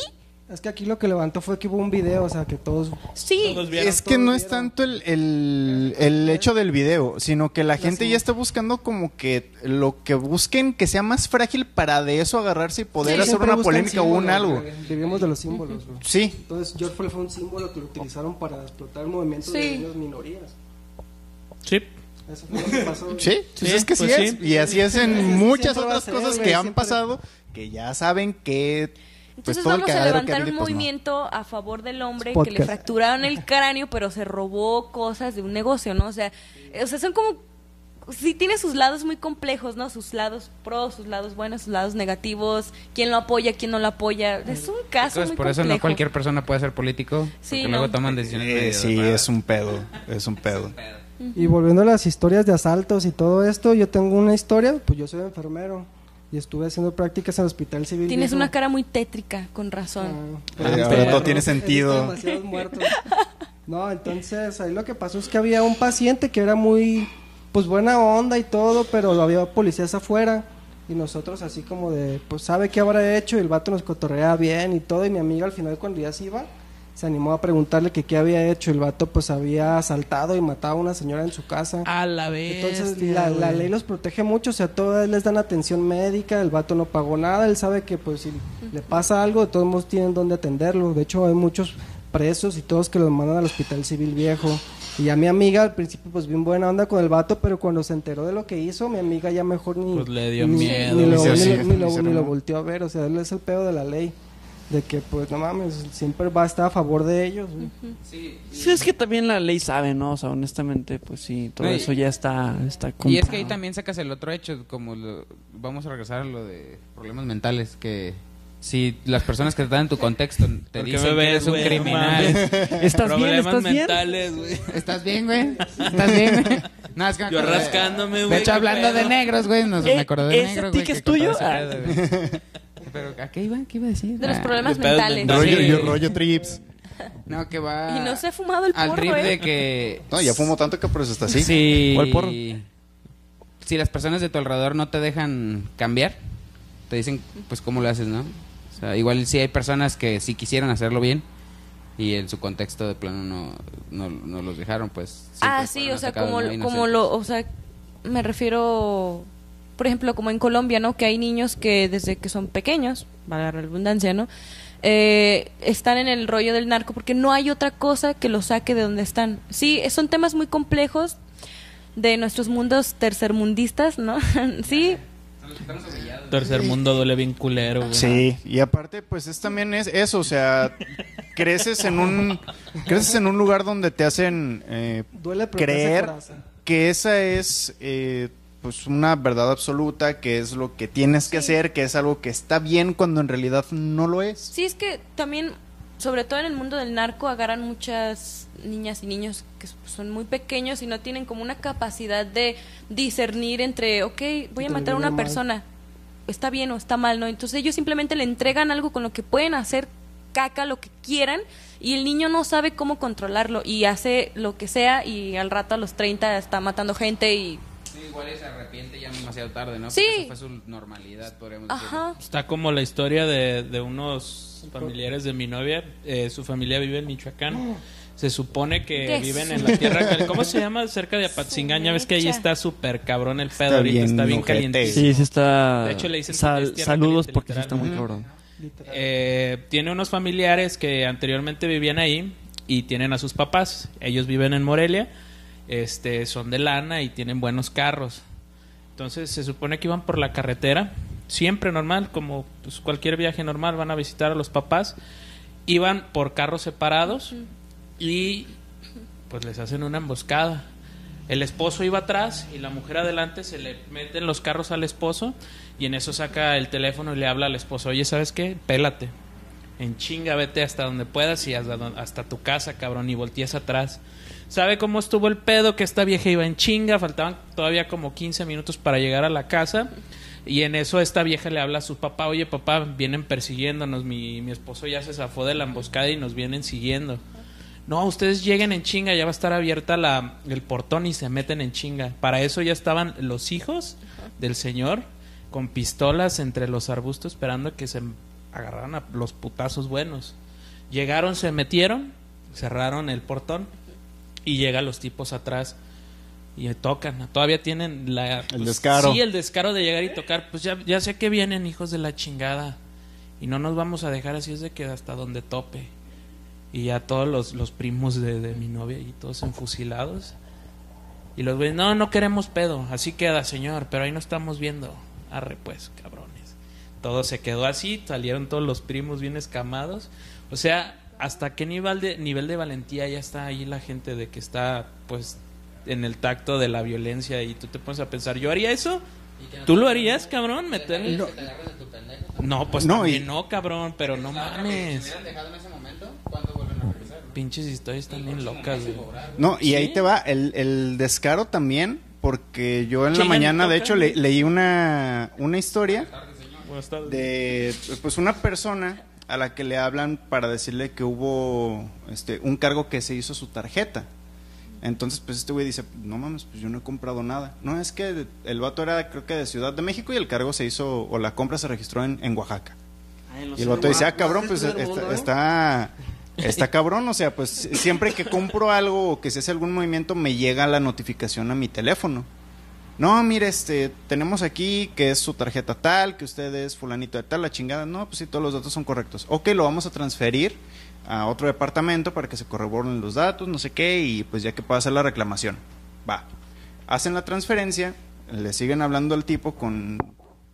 Es que aquí lo que levantó fue que hubo un video, o sea, que todos... sí, Todos vieron. Es que no es tanto el, el, el hecho del video, sino que la gente ya está buscando como que lo que busquen que sea más frágil para de eso agarrarse y poder Sí, hacer siempre una polémica o un algo. güey. Vivimos de los símbolos, güey. Sí, Entonces, George Floyd fue un símbolo que lo utilizaron para explotar el movimiento Sí. de niños minorías. Sí. Eso fue lo que pasó. sí, pues Sí, es que sí pues es. sí. Y así es en muchas otras ser, cosas que han pasado que ya saben que Entonces el vamos a levantar un pues, no. movimiento a favor del hombre que le fracturaron el cráneo, pero se robó cosas de un negocio, ¿no? O sea, o sea, son como sí tiene sus lados muy complejos, ¿no? Sus lados pros, sus lados buenos, sus lados negativos, quién lo apoya, quién no lo apoya. Es un caso Entonces, muy por eso no cualquier persona puede ser político. Sí, porque no. luego toman decisiones Eh, sí, es un pedo, es un pedo. Y volviendo a las historias de asaltos y todo esto, yo tengo una historia, pues yo soy enfermero y estuve haciendo prácticas en el Hospital Civil. Tienes Viejo. una cara muy tétrica, con razón. Ah, Eh, visto todo tiene sentido. muertos. No, entonces ahí lo que pasó es que había un paciente que era muy, pues buena onda y todo, pero había policías afuera y nosotros así como de, pues sabe qué habrá hecho y el vato nos cotorrea bien y todo y mi amiga al final cuando ya se iba se animó a preguntarle que qué había hecho el vato pues había asaltado y matado a una señora en su casa. A la vez. Entonces la, la ley los protege mucho, o sea, todas les dan atención médica, el vato no pagó nada, él sabe que pues si le pasa algo, de todos modos tienen donde atenderlo. De hecho, hay muchos presos y todos que los mandan al hospital civil viejo. Y a mi amiga al principio pues bien buena onda con el vato, pero cuando se enteró de lo que hizo, mi amiga ya mejor ni, Pues le dio ni, miedo. ni lo, Sí, ni sí, lo- ni lo- volteó a ver, o sea, él es el pedo de la ley. De que pues no mames, siempre va a estar a favor de ellos. güey. Sí, Sí, es que también la ley sabe, ¿no? O sea, honestamente, pues sí, todo No, y- eso ya está, está Y es que ahí también sacas el otro hecho, como lo- vamos a regresar a lo de problemas mentales, que si las personas que están en tu contexto te ¿Por qué dicen me que ves, eres un? No criminal. ¿Estás bien? Problemas ¿Estás bien? mentales, güey. ¿estás bien, güey? ¿Estás bien, güey? No, es que Yo rascándome, De güey, hecho, qué hablando de pedo. negros, güey, nos, Eh, me acordé de ¿ese negros, güey. es tuyo? Pero, ¿a qué iba? ¿Qué iba a decir? De los Ah, problemas de pedos mentales. mentales. Rollo, Sí. yo- rollo trips. No, que va... Y no se ha fumado el Al porro, trip ¿eh? de que... No, ya fumo tanto que por eso está así. Si, ¿Cuál porro? si las personas de tu alrededor no te dejan cambiar, te dicen, pues, ¿cómo lo haces, no? O sea, igual sí hay personas que sí quisieran hacerlo bien y en su contexto de plano no, no, no los dejaron, pues. Ah, sí, fueron o sea, atacados, como, ¿no? como Inocentes. lo, o sea, me refiero, por ejemplo, como en Colombia, ¿no? Que hay niños que desde que son pequeños, para la redundancia, ¿no? Eh, están en el rollo del narco porque no hay otra cosa que los saque de donde están. Sí, son temas muy complejos de nuestros mundos tercermundistas, ¿no? sí, Tercer mundo duele bien culero, güey. Sí, y aparte, pues es también es eso, o sea, creces en un creces en un lugar donde te hacen eh, Duele creer que esa es eh, pues una verdad absoluta, que es lo que tienes que hacer, que es algo que está bien cuando en realidad no lo es. Sí, es que también, sobre todo en el mundo del narco, agarran muchas niñas y niños que son muy pequeños y no tienen como una capacidad de discernir entre, ok, voy a matar a una mal. persona, está bien o está mal, ¿no? Entonces ellos simplemente le entregan algo con lo que pueden hacer caca, lo que quieran, y el niño no sabe cómo controlarlo y hace lo que sea y al rato a los 30 está matando gente y Sí, igual se arrepiente ya demasiado tarde, ¿no? Sí. Porque esa fue su normalidad, podríamos decir. Ajá. Está como la historia de, de unos familiares de mi novia. Eh, su familia vive en Michoacán. Se supone que ¿Qué? viven en la tierra. ¿Cómo se llama? Cerca de Apatzingán. Ya ves que ahí está súper cabrón el pedo Está ahorita. bien está bien ojete. caliente. Sí, sí está. De hecho, le dicen Sal- saludos caliente, porque sí está muy cabrón. Eh, tiene unos familiares que anteriormente vivían ahí y tienen a sus papás. Ellos viven en Morelia, este, son de lana y tienen buenos carros. Entonces se supone que iban por la carretera, siempre normal, como pues, cualquier viaje normal, van a visitar a los papás. Iban por carros separados y pues les hacen una emboscada. El esposo iba atrás y la mujer adelante, se le meten los carros al esposo y en eso saca el teléfono y le habla al esposo, oye, ¿sabes qué? Pélate. En chinga, vete hasta donde puedas y hasta, hasta tu casa, cabrón, y volteas atrás. ¿Sabe cómo estuvo el pedo? Que esta vieja iba en chinga, faltaban todavía como 15 minutos para llegar a la casa. Y en eso esta vieja le habla a su papá, oye papá, vienen persiguiéndonos, mi, mi esposo ya se zafó de la emboscada y nos vienen siguiendo. No, ustedes lleguen en chinga, ya va a estar abierta la, el portón y se meten en chinga. Para eso ya estaban los hijos del señor con pistolas entre los arbustos esperando que se agarraran a los putazos buenos. Llegaron, se metieron, cerraron el portón y llegan los tipos atrás y tocan. Todavía tienen la, El descaro. Sí, el descaro de llegar y tocar. Pues ya, ya sé que vienen hijos de la chingada y no nos vamos a dejar así es de que hasta donde tope. Y ya todos los, los primos de, de mi novia y todos enfusilados. Y los güeyes, no, no queremos pedo, así queda, señor, pero ahí no estamos viendo. Arre, pues, cabrones. Todo se quedó así, salieron todos los primos bien escamados. O sea, ¿hasta qué nivel de, nivel de valentía ya está ahí la gente de que está, pues, en el tacto de la violencia? Y tú te pones a pensar, ¿yo haría eso? ¿Tú lo harías, cabrón? ¿Meter? No, pues No, también y- no, cabrón, pero no Si mames. hubieran dejado en ese momento, ¿cuándo vuelven a regresar? Pinches historias están bien locas, güey. No, y ahí te va el, el descaro también, porque yo en la mañana, de hecho, le- leí una, una historia de pues una persona a la que le hablan para decirle que hubo este un cargo que se hizo a su tarjeta. Entonces, pues este güey dice, no mames, pues yo no he comprado nada. No, es que el vato era creo que de Ciudad de México y el cargo se hizo, o la compra se registró en, en Oaxaca. Y el vato dice, ah, cabrón, pues está, está, está cabrón, o sea, pues siempre que compro algo o que se hace algún movimiento me llega la notificación a mi teléfono. No, mire, este, tenemos aquí que es su tarjeta tal, que usted es fulanito de tal, la chingada. No, pues sí, todos los datos son correctos. Ok, lo vamos a transferir a otro departamento para que se corroboren los datos, no sé qué, y pues ya que pueda hacer la reclamación. Va. Hacen la transferencia, le siguen hablando al tipo con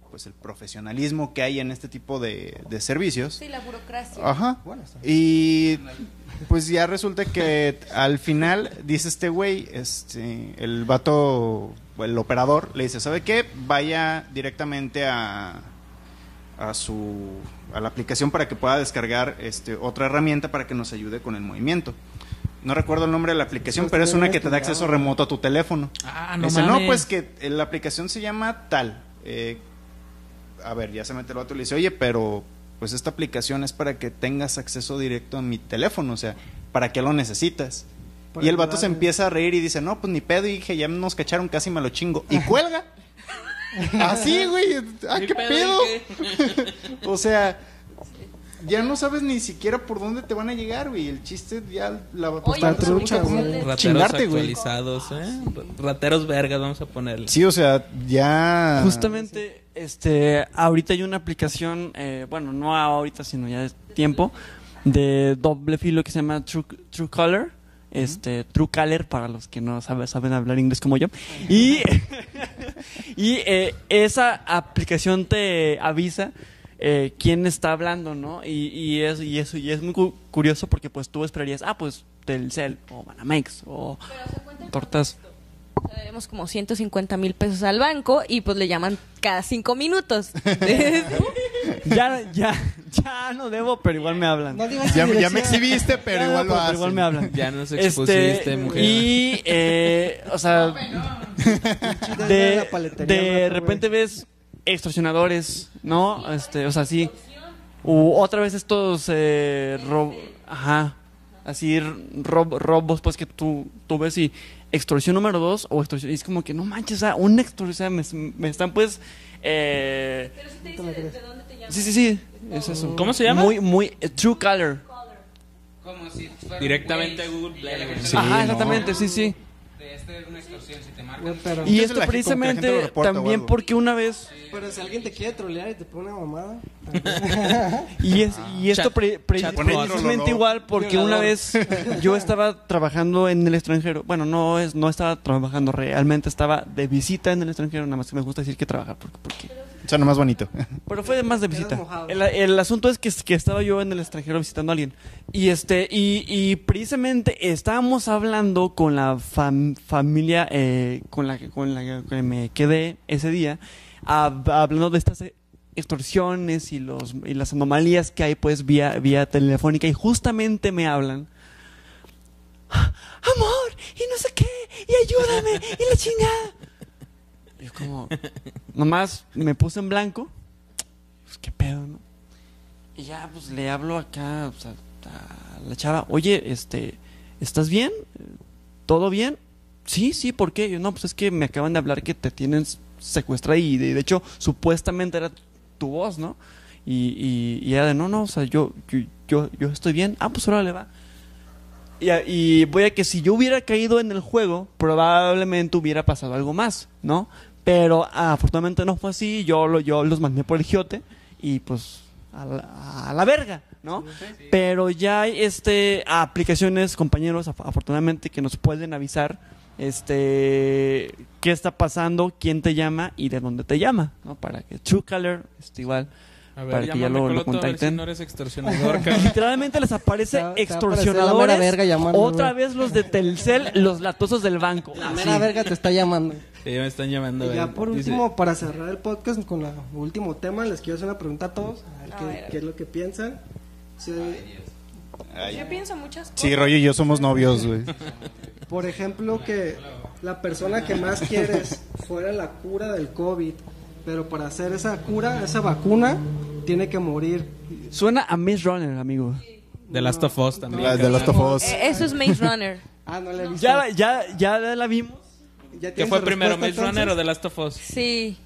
pues el profesionalismo que hay en este tipo de, de servicios. Sí, la burocracia. Ajá. Bueno, está. Y pues ya resulta que al final dice este güey, este, el vato, el operador, le dice, ¿sabe qué? Vaya directamente a, a su a la aplicación para que pueda descargar este otra herramienta para que nos ayude con el movimiento. No recuerdo el nombre de la aplicación, Sí, pero es una que te da acceso remoto a tu teléfono. Ah, no Dice, mames. no, pues que eh, la aplicación se llama tal. Eh, a ver, ya se mete el vato y le dice, oye, pero pues esta aplicación es para que tengas acceso directo a mi teléfono, o sea, ¿para qué lo necesitas? Por y el vato se empieza a reír y dice, no, pues ni pedo, y dije, ya nos cacharon, casi me lo chingo. Y cuelga. Así, güey. Ah, qué pedo. O sea, ya no sabes ni siquiera por dónde te van a llegar, güey. El chiste ya la pues, la pues, güey. Rateros chingarte, güey. actualizados, ¿eh? Rateros vergas, vamos a ponerle. Sí, o sea, ya. Justamente, este, ahorita hay una aplicación, eh, bueno, no ahorita, sino ya de tiempo, de doble filo que se llama True, Truecaller. Este, Truecaller para los que no saben, saben hablar inglés como yo. Y, y eh, esa aplicación te avisa eh, quién está hablando, ¿no? Y, y, es, y, eso, y es muy cu- curioso porque pues tú esperarías, ah, pues Telcel o Banamex o Tortas. O sea, debemos como 150 mil pesos al banco y pues le llaman cada cinco minutos. Ya, ya, ya no debo, pero igual me hablan. No digas Ya, me exhibiste, pero Ya, igual lo pero hacen. igual me hablan. Ya nos Este, expusiste, mujer. Y, eh, o sea, de de, la paletería al de rato, repente ves extorsionadores, ¿no? Este, o sea, sí. U otra vez estos eh, rob- ajá, así rob- robos pues que tú, tú ves y extorsión número dos o extorsión. Y es como que no manches, o sea, una extorsión, o sea, me, me están pues. Eh, Pero sí te dice de, de dónde te llamas. sí, sí, sí. Es eso. ¿Cómo se llama? Muy, muy. eh, true color. Como si fuera Directamente a Google Play. Sí, Ajá, no. exactamente, sí, sí. De es una extorsión, si te marcan. Pero, Y esto precisamente reporta también porque una vez. pero si alguien te quiere trolear y te pone una mamada. Y, es, y esto pre- pre- chat precisamente igual porque Violador. una vez yo estaba trabajando en el extranjero. Bueno, no es no estaba trabajando realmente, estaba de visita en el extranjero. Nada más que me gusta decir que trabajar porque, porque O sea, nomás bonito. pero fue más de visita. El, el asunto es que, que estaba yo en el extranjero visitando a alguien. Y este y, y precisamente estábamos hablando con la fam- familia eh, con la que con la que me quedé ese día, hab- hablando de estas extorsiones y los y las anomalías que hay pues vía vía telefónica y justamente me hablan amor y no sé qué y ayúdame y la chingada yo como nomás me puse en blanco pues qué pedo no y ya pues le hablo acá o sea, a la chava oye este estás bien todo bien sí sí ¿por qué? yo no pues es que me acaban de hablar que te tienen secuestrada y de, hecho supuestamente era tu voz no y, y, y era de no no o sea yo yo yo, yo estoy bien ah pues ahora le va y, y voy a que si yo hubiera caído en el juego, probablemente hubiera pasado algo más, ¿no? Pero ah, afortunadamente no fue así, yo, lo, yo los mandé por el giote y pues a la, a la verga, ¿no? Pero ya hay este, aplicaciones, compañeros, af- afortunadamente, que nos pueden avisar este qué está pasando, quién te llama y de dónde te llama, ¿no? Para que True Color, este, igual, A ver, Para que ya lo- lo ver si contacten. no eres extorsionador, literalmente les aparece extorsionadores. verga Otra vez los de Telcel, los latosos del banco. La mera verga te está llamando. Sí, me están llamando. Y ya eh. por Dice- último, para cerrar el podcast con el último tema, les quiero hacer una pregunta a todos. A ver A qué, ver. qué es lo que piensan. Si- Yo pienso muchas cosas. Sí, Rollo y yo somos novios, güey. por ejemplo, que la persona que más quieres fuera la cura del COVID, pero para hacer esa cura, esa vacuna, tiene que morir. Suena a Miss Runner, amigo. The Last of Us también. La de Last of Us. Eh, Eso es Maze Runner. Ah, no le he visto. Ya, ya, ya la vimos. ¿Ya ¿Qué tienes fue primero, Maze Runner o? The Last of Us? Sí.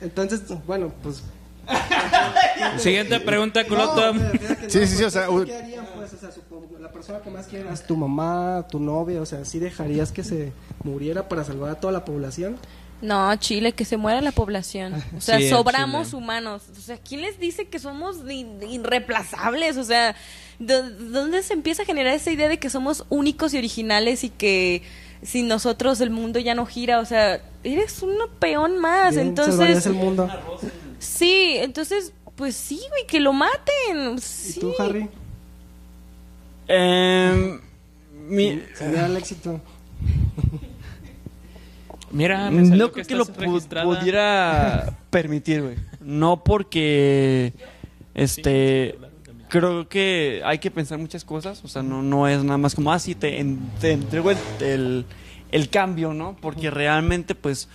Entonces, bueno, pues... Siguiente pregunta, Coloto. No, que Sí, no, sí, sí, pues, o sea, ¿qué harían, pues? O sea, supongo, la persona que más quieras, tu mamá, tu novia, o sea, ¿sí dejarías que se muriera para salvar a toda la población? No, Chile, que se muera la población. O sea, Sí, sobramos Chile. humanos. O sea, ¿quién les dice que somos irreemplazables? O sea, ¿de- ¿dónde se empieza a generar esa idea de que somos únicos y originales y que sin nosotros el mundo ya no gira? O sea, eres un peón más. Bien, entonces, el mundo. sí, entonces, pues sí, güey, que lo maten. ¿Y tú, Harry? Em, mi- Sería el éxito. Mira, me salió no creo que lo registrada. pudiera permitir, güey. No porque, este, creo que hay que pensar muchas cosas. O sea, no, no es nada más como, ah, sí, te, en- te entrego el, el, el cambio, ¿no? Porque realmente, pues,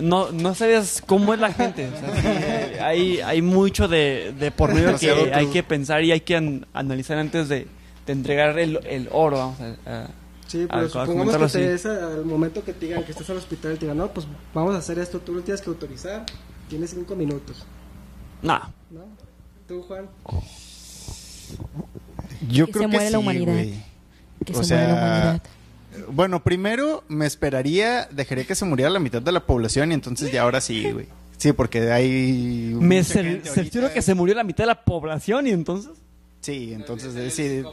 no, no sabes cómo es la gente. O sea, sí, hay, hay mucho de, de por medio que hay que pensar y hay que an- analizar antes de, de entregar el, el oro, vamos a- a Sí, pero a supongamos que te des al momento que te digan que estás al hospital y te digan, no, pues vamos a hacer esto, tú lo tienes que autorizar, tienes cinco minutos, No. ¿no? Tú, Juan. Yo Que creo se que muere la sí, humanidad. güey. Que O se muera la sea, humanidad. Bueno, primero me esperaría, dejaría que se muriera la mitad de la población y entonces ya ahora sí, güey. Sí, porque hay... Me cercioro que se murió la mitad de la población y entonces... Sí, entonces eh, sí,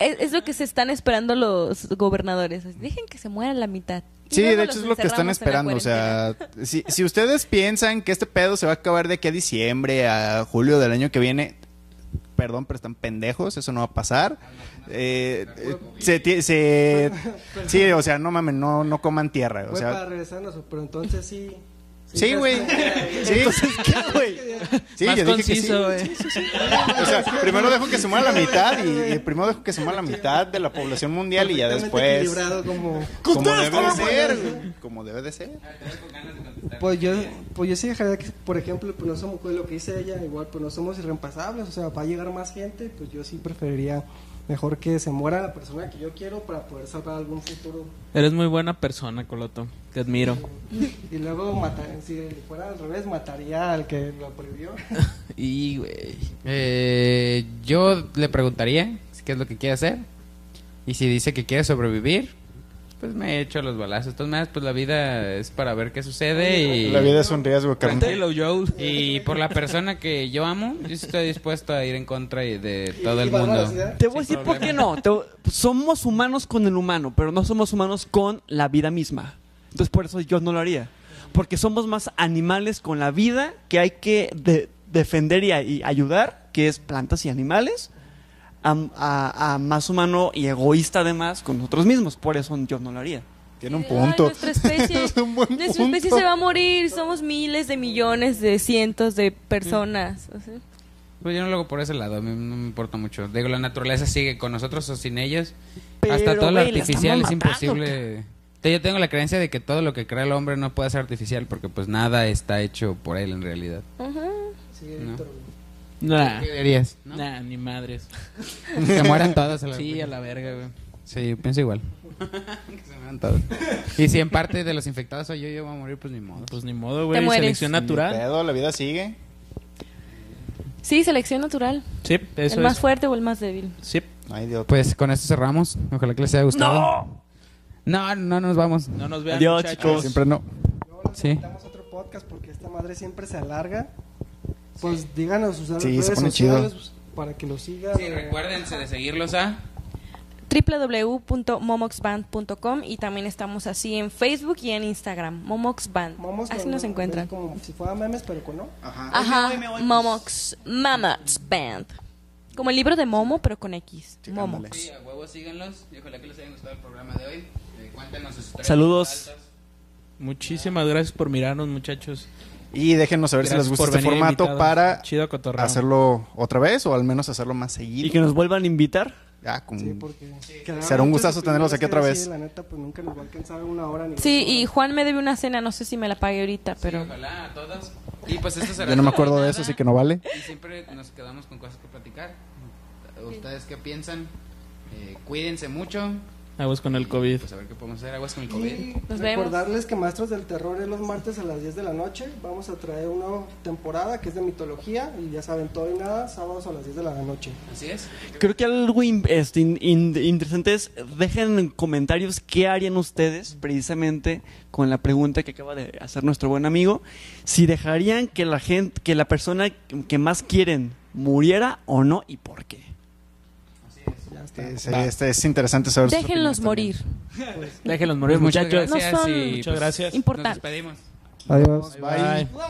Es, es lo que se están esperando los gobernadores. Dejen que se muera la mitad. Sí, de hecho es lo que están encerramos en la esperando. O sea, si, si ustedes piensan que este pedo se va a acabar de aquí a diciembre, a julio del año que viene, perdón, pero están pendejos, eso no va a pasar. Eh, eh, se, se- sí, o sea, no mames, no, no coman tierra. O para regresarnos, pero entonces sí. Sí, güey. Sí, ¿Qué, güey? sí, Más yo dije que sí. conciso. O sea, primero dejo que se muera la mitad y, y primero dejo que se muera la mitad de la población mundial y ya después. como... Como debe de ser, como debe de ser. Pues yo, pues yo sí dejaría que, por ejemplo, pues no somos, pues lo que dice ella, igual, pues no somos irreemplazables, o sea, va a llegar más gente, pues yo sí preferiría mejor que se muera la persona que yo quiero para poder salvar algún futuro. Eres muy buena persona, Coloto. Te admiro. Y luego, mata- si fuera al revés, mataría al que lo prohibió. Y, güey. Eh, yo le preguntaría qué es lo que quiere hacer. Y si dice que quiere sobrevivir, pues me echo los balazos. De todas maneras, pues la vida es para ver qué sucede. Y, La vida es un riesgo. Tranquilo, Joe. y por la persona que yo amo, yo estoy dispuesto a ir en contra de todo el mundo. Te voy a decir por qué no. Te- somos humanos con el humano, pero no somos humanos con la vida misma. Entonces por eso yo no lo haría. Porque somos más animales con la vida que hay que de- defender y, y ayudar, que es plantas y animales, a, a- a más humano y egoísta además con nosotros mismos. Por eso yo no lo haría. Tiene un Ay, punto. nuestra especie, Es un buen nuestra punto. especie se va a morir. Somos miles de millones de cientos de personas. o sea. Pues yo no lo hago por ese lado, a mí no me importa mucho. Digo, la naturaleza sigue con nosotros o sin ellos. Pero, Hasta todo lo artificial es imposible. Yo tengo la creencia de que todo lo que crea el hombre no puede ser artificial porque pues nada está hecho por él en realidad. Ujú. Sí, No. Nah. ¿Qué dirías? ¿no? Nah, ni madres. Que mueran todos. a la- Sí, a la verga, güey. Sí, pienso igual. que se mueran todos. Y si en parte de los infectados soy yo, yo voy a morir, pues ni modo. Pues ni modo, güey. Selección natural. pedo, la vida sigue. Sí, selección natural. Sí, eso el más es. fuerte o el más débil. Sí. Ay, Dios. Pues con esto cerramos. Ojalá que les haya gustado. No, no nos vamos. No nos vean, Adiós, chicos. Siempre no. Luego les Sí. invitamos a otro podcast porque esta madre siempre se alarga. Pues díganos sus Sí, redes se pone sociales chido. pues, para que lo sigan. Sí, recuérdense de seguirlos a... www.momoxband.com y también estamos así en Facebook y en Instagram. Momoxband. Momos así nos encuentran. Como si fuera memes, pero con no. Ajá. Momox. Momox Band. Como el libro de Momo, pero con X. Sí, Momox. Sí, a huevos síganlos. Y ojalá que les haya gustado el programa de hoy. Eh, cuéntenos sus Saludos. Muchísimas gracias por mirarnos, muchachos. Y déjenos saber si Gracias les gusta este formato invitados. para Chido hacerlo otra vez o al menos hacerlo más seguido. Y que nos vuelvan a invitar. Ya, Sí, porque Será un gustazo tenerlos aquí otra vez. decir, La neta, pues nunca nos va a alcanzar una hora ni Sí, y. Juan me debe una cena, no sé si me la pague ahorita, pero... Sí, ojalá a todos. Y pues esto será Yo no me acuerdo de nada. eso, así que no vale. Y siempre nos quedamos con cosas que platicar. ¿Ustedes qué piensan? Eh, cuídense mucho. Aguas con el COVID. Pues a ver qué podemos hacer. Aguas con el COVID. Y Nos recordarles que Maestros del Terror es los martes a las 10 de la noche. Vamos a traer una temporada que es de mitología. Y ya saben, todo y nada, sábados a las 10 de la noche. Así es. Creo que algo in- este, in- in- interesante es, dejen en comentarios qué harían ustedes precisamente con la pregunta que acaba de hacer nuestro buen amigo. Si dejarían que la gente, que la persona que más quieren muriera o no y por qué. Está. Es, este, es interesante saber Déjenlos morir. Déjenlos morir, Pues muchas muchachos. No gracias Muchas pues, gracias. Nos Importantes. despedimos. Adiós. Bye. Bye.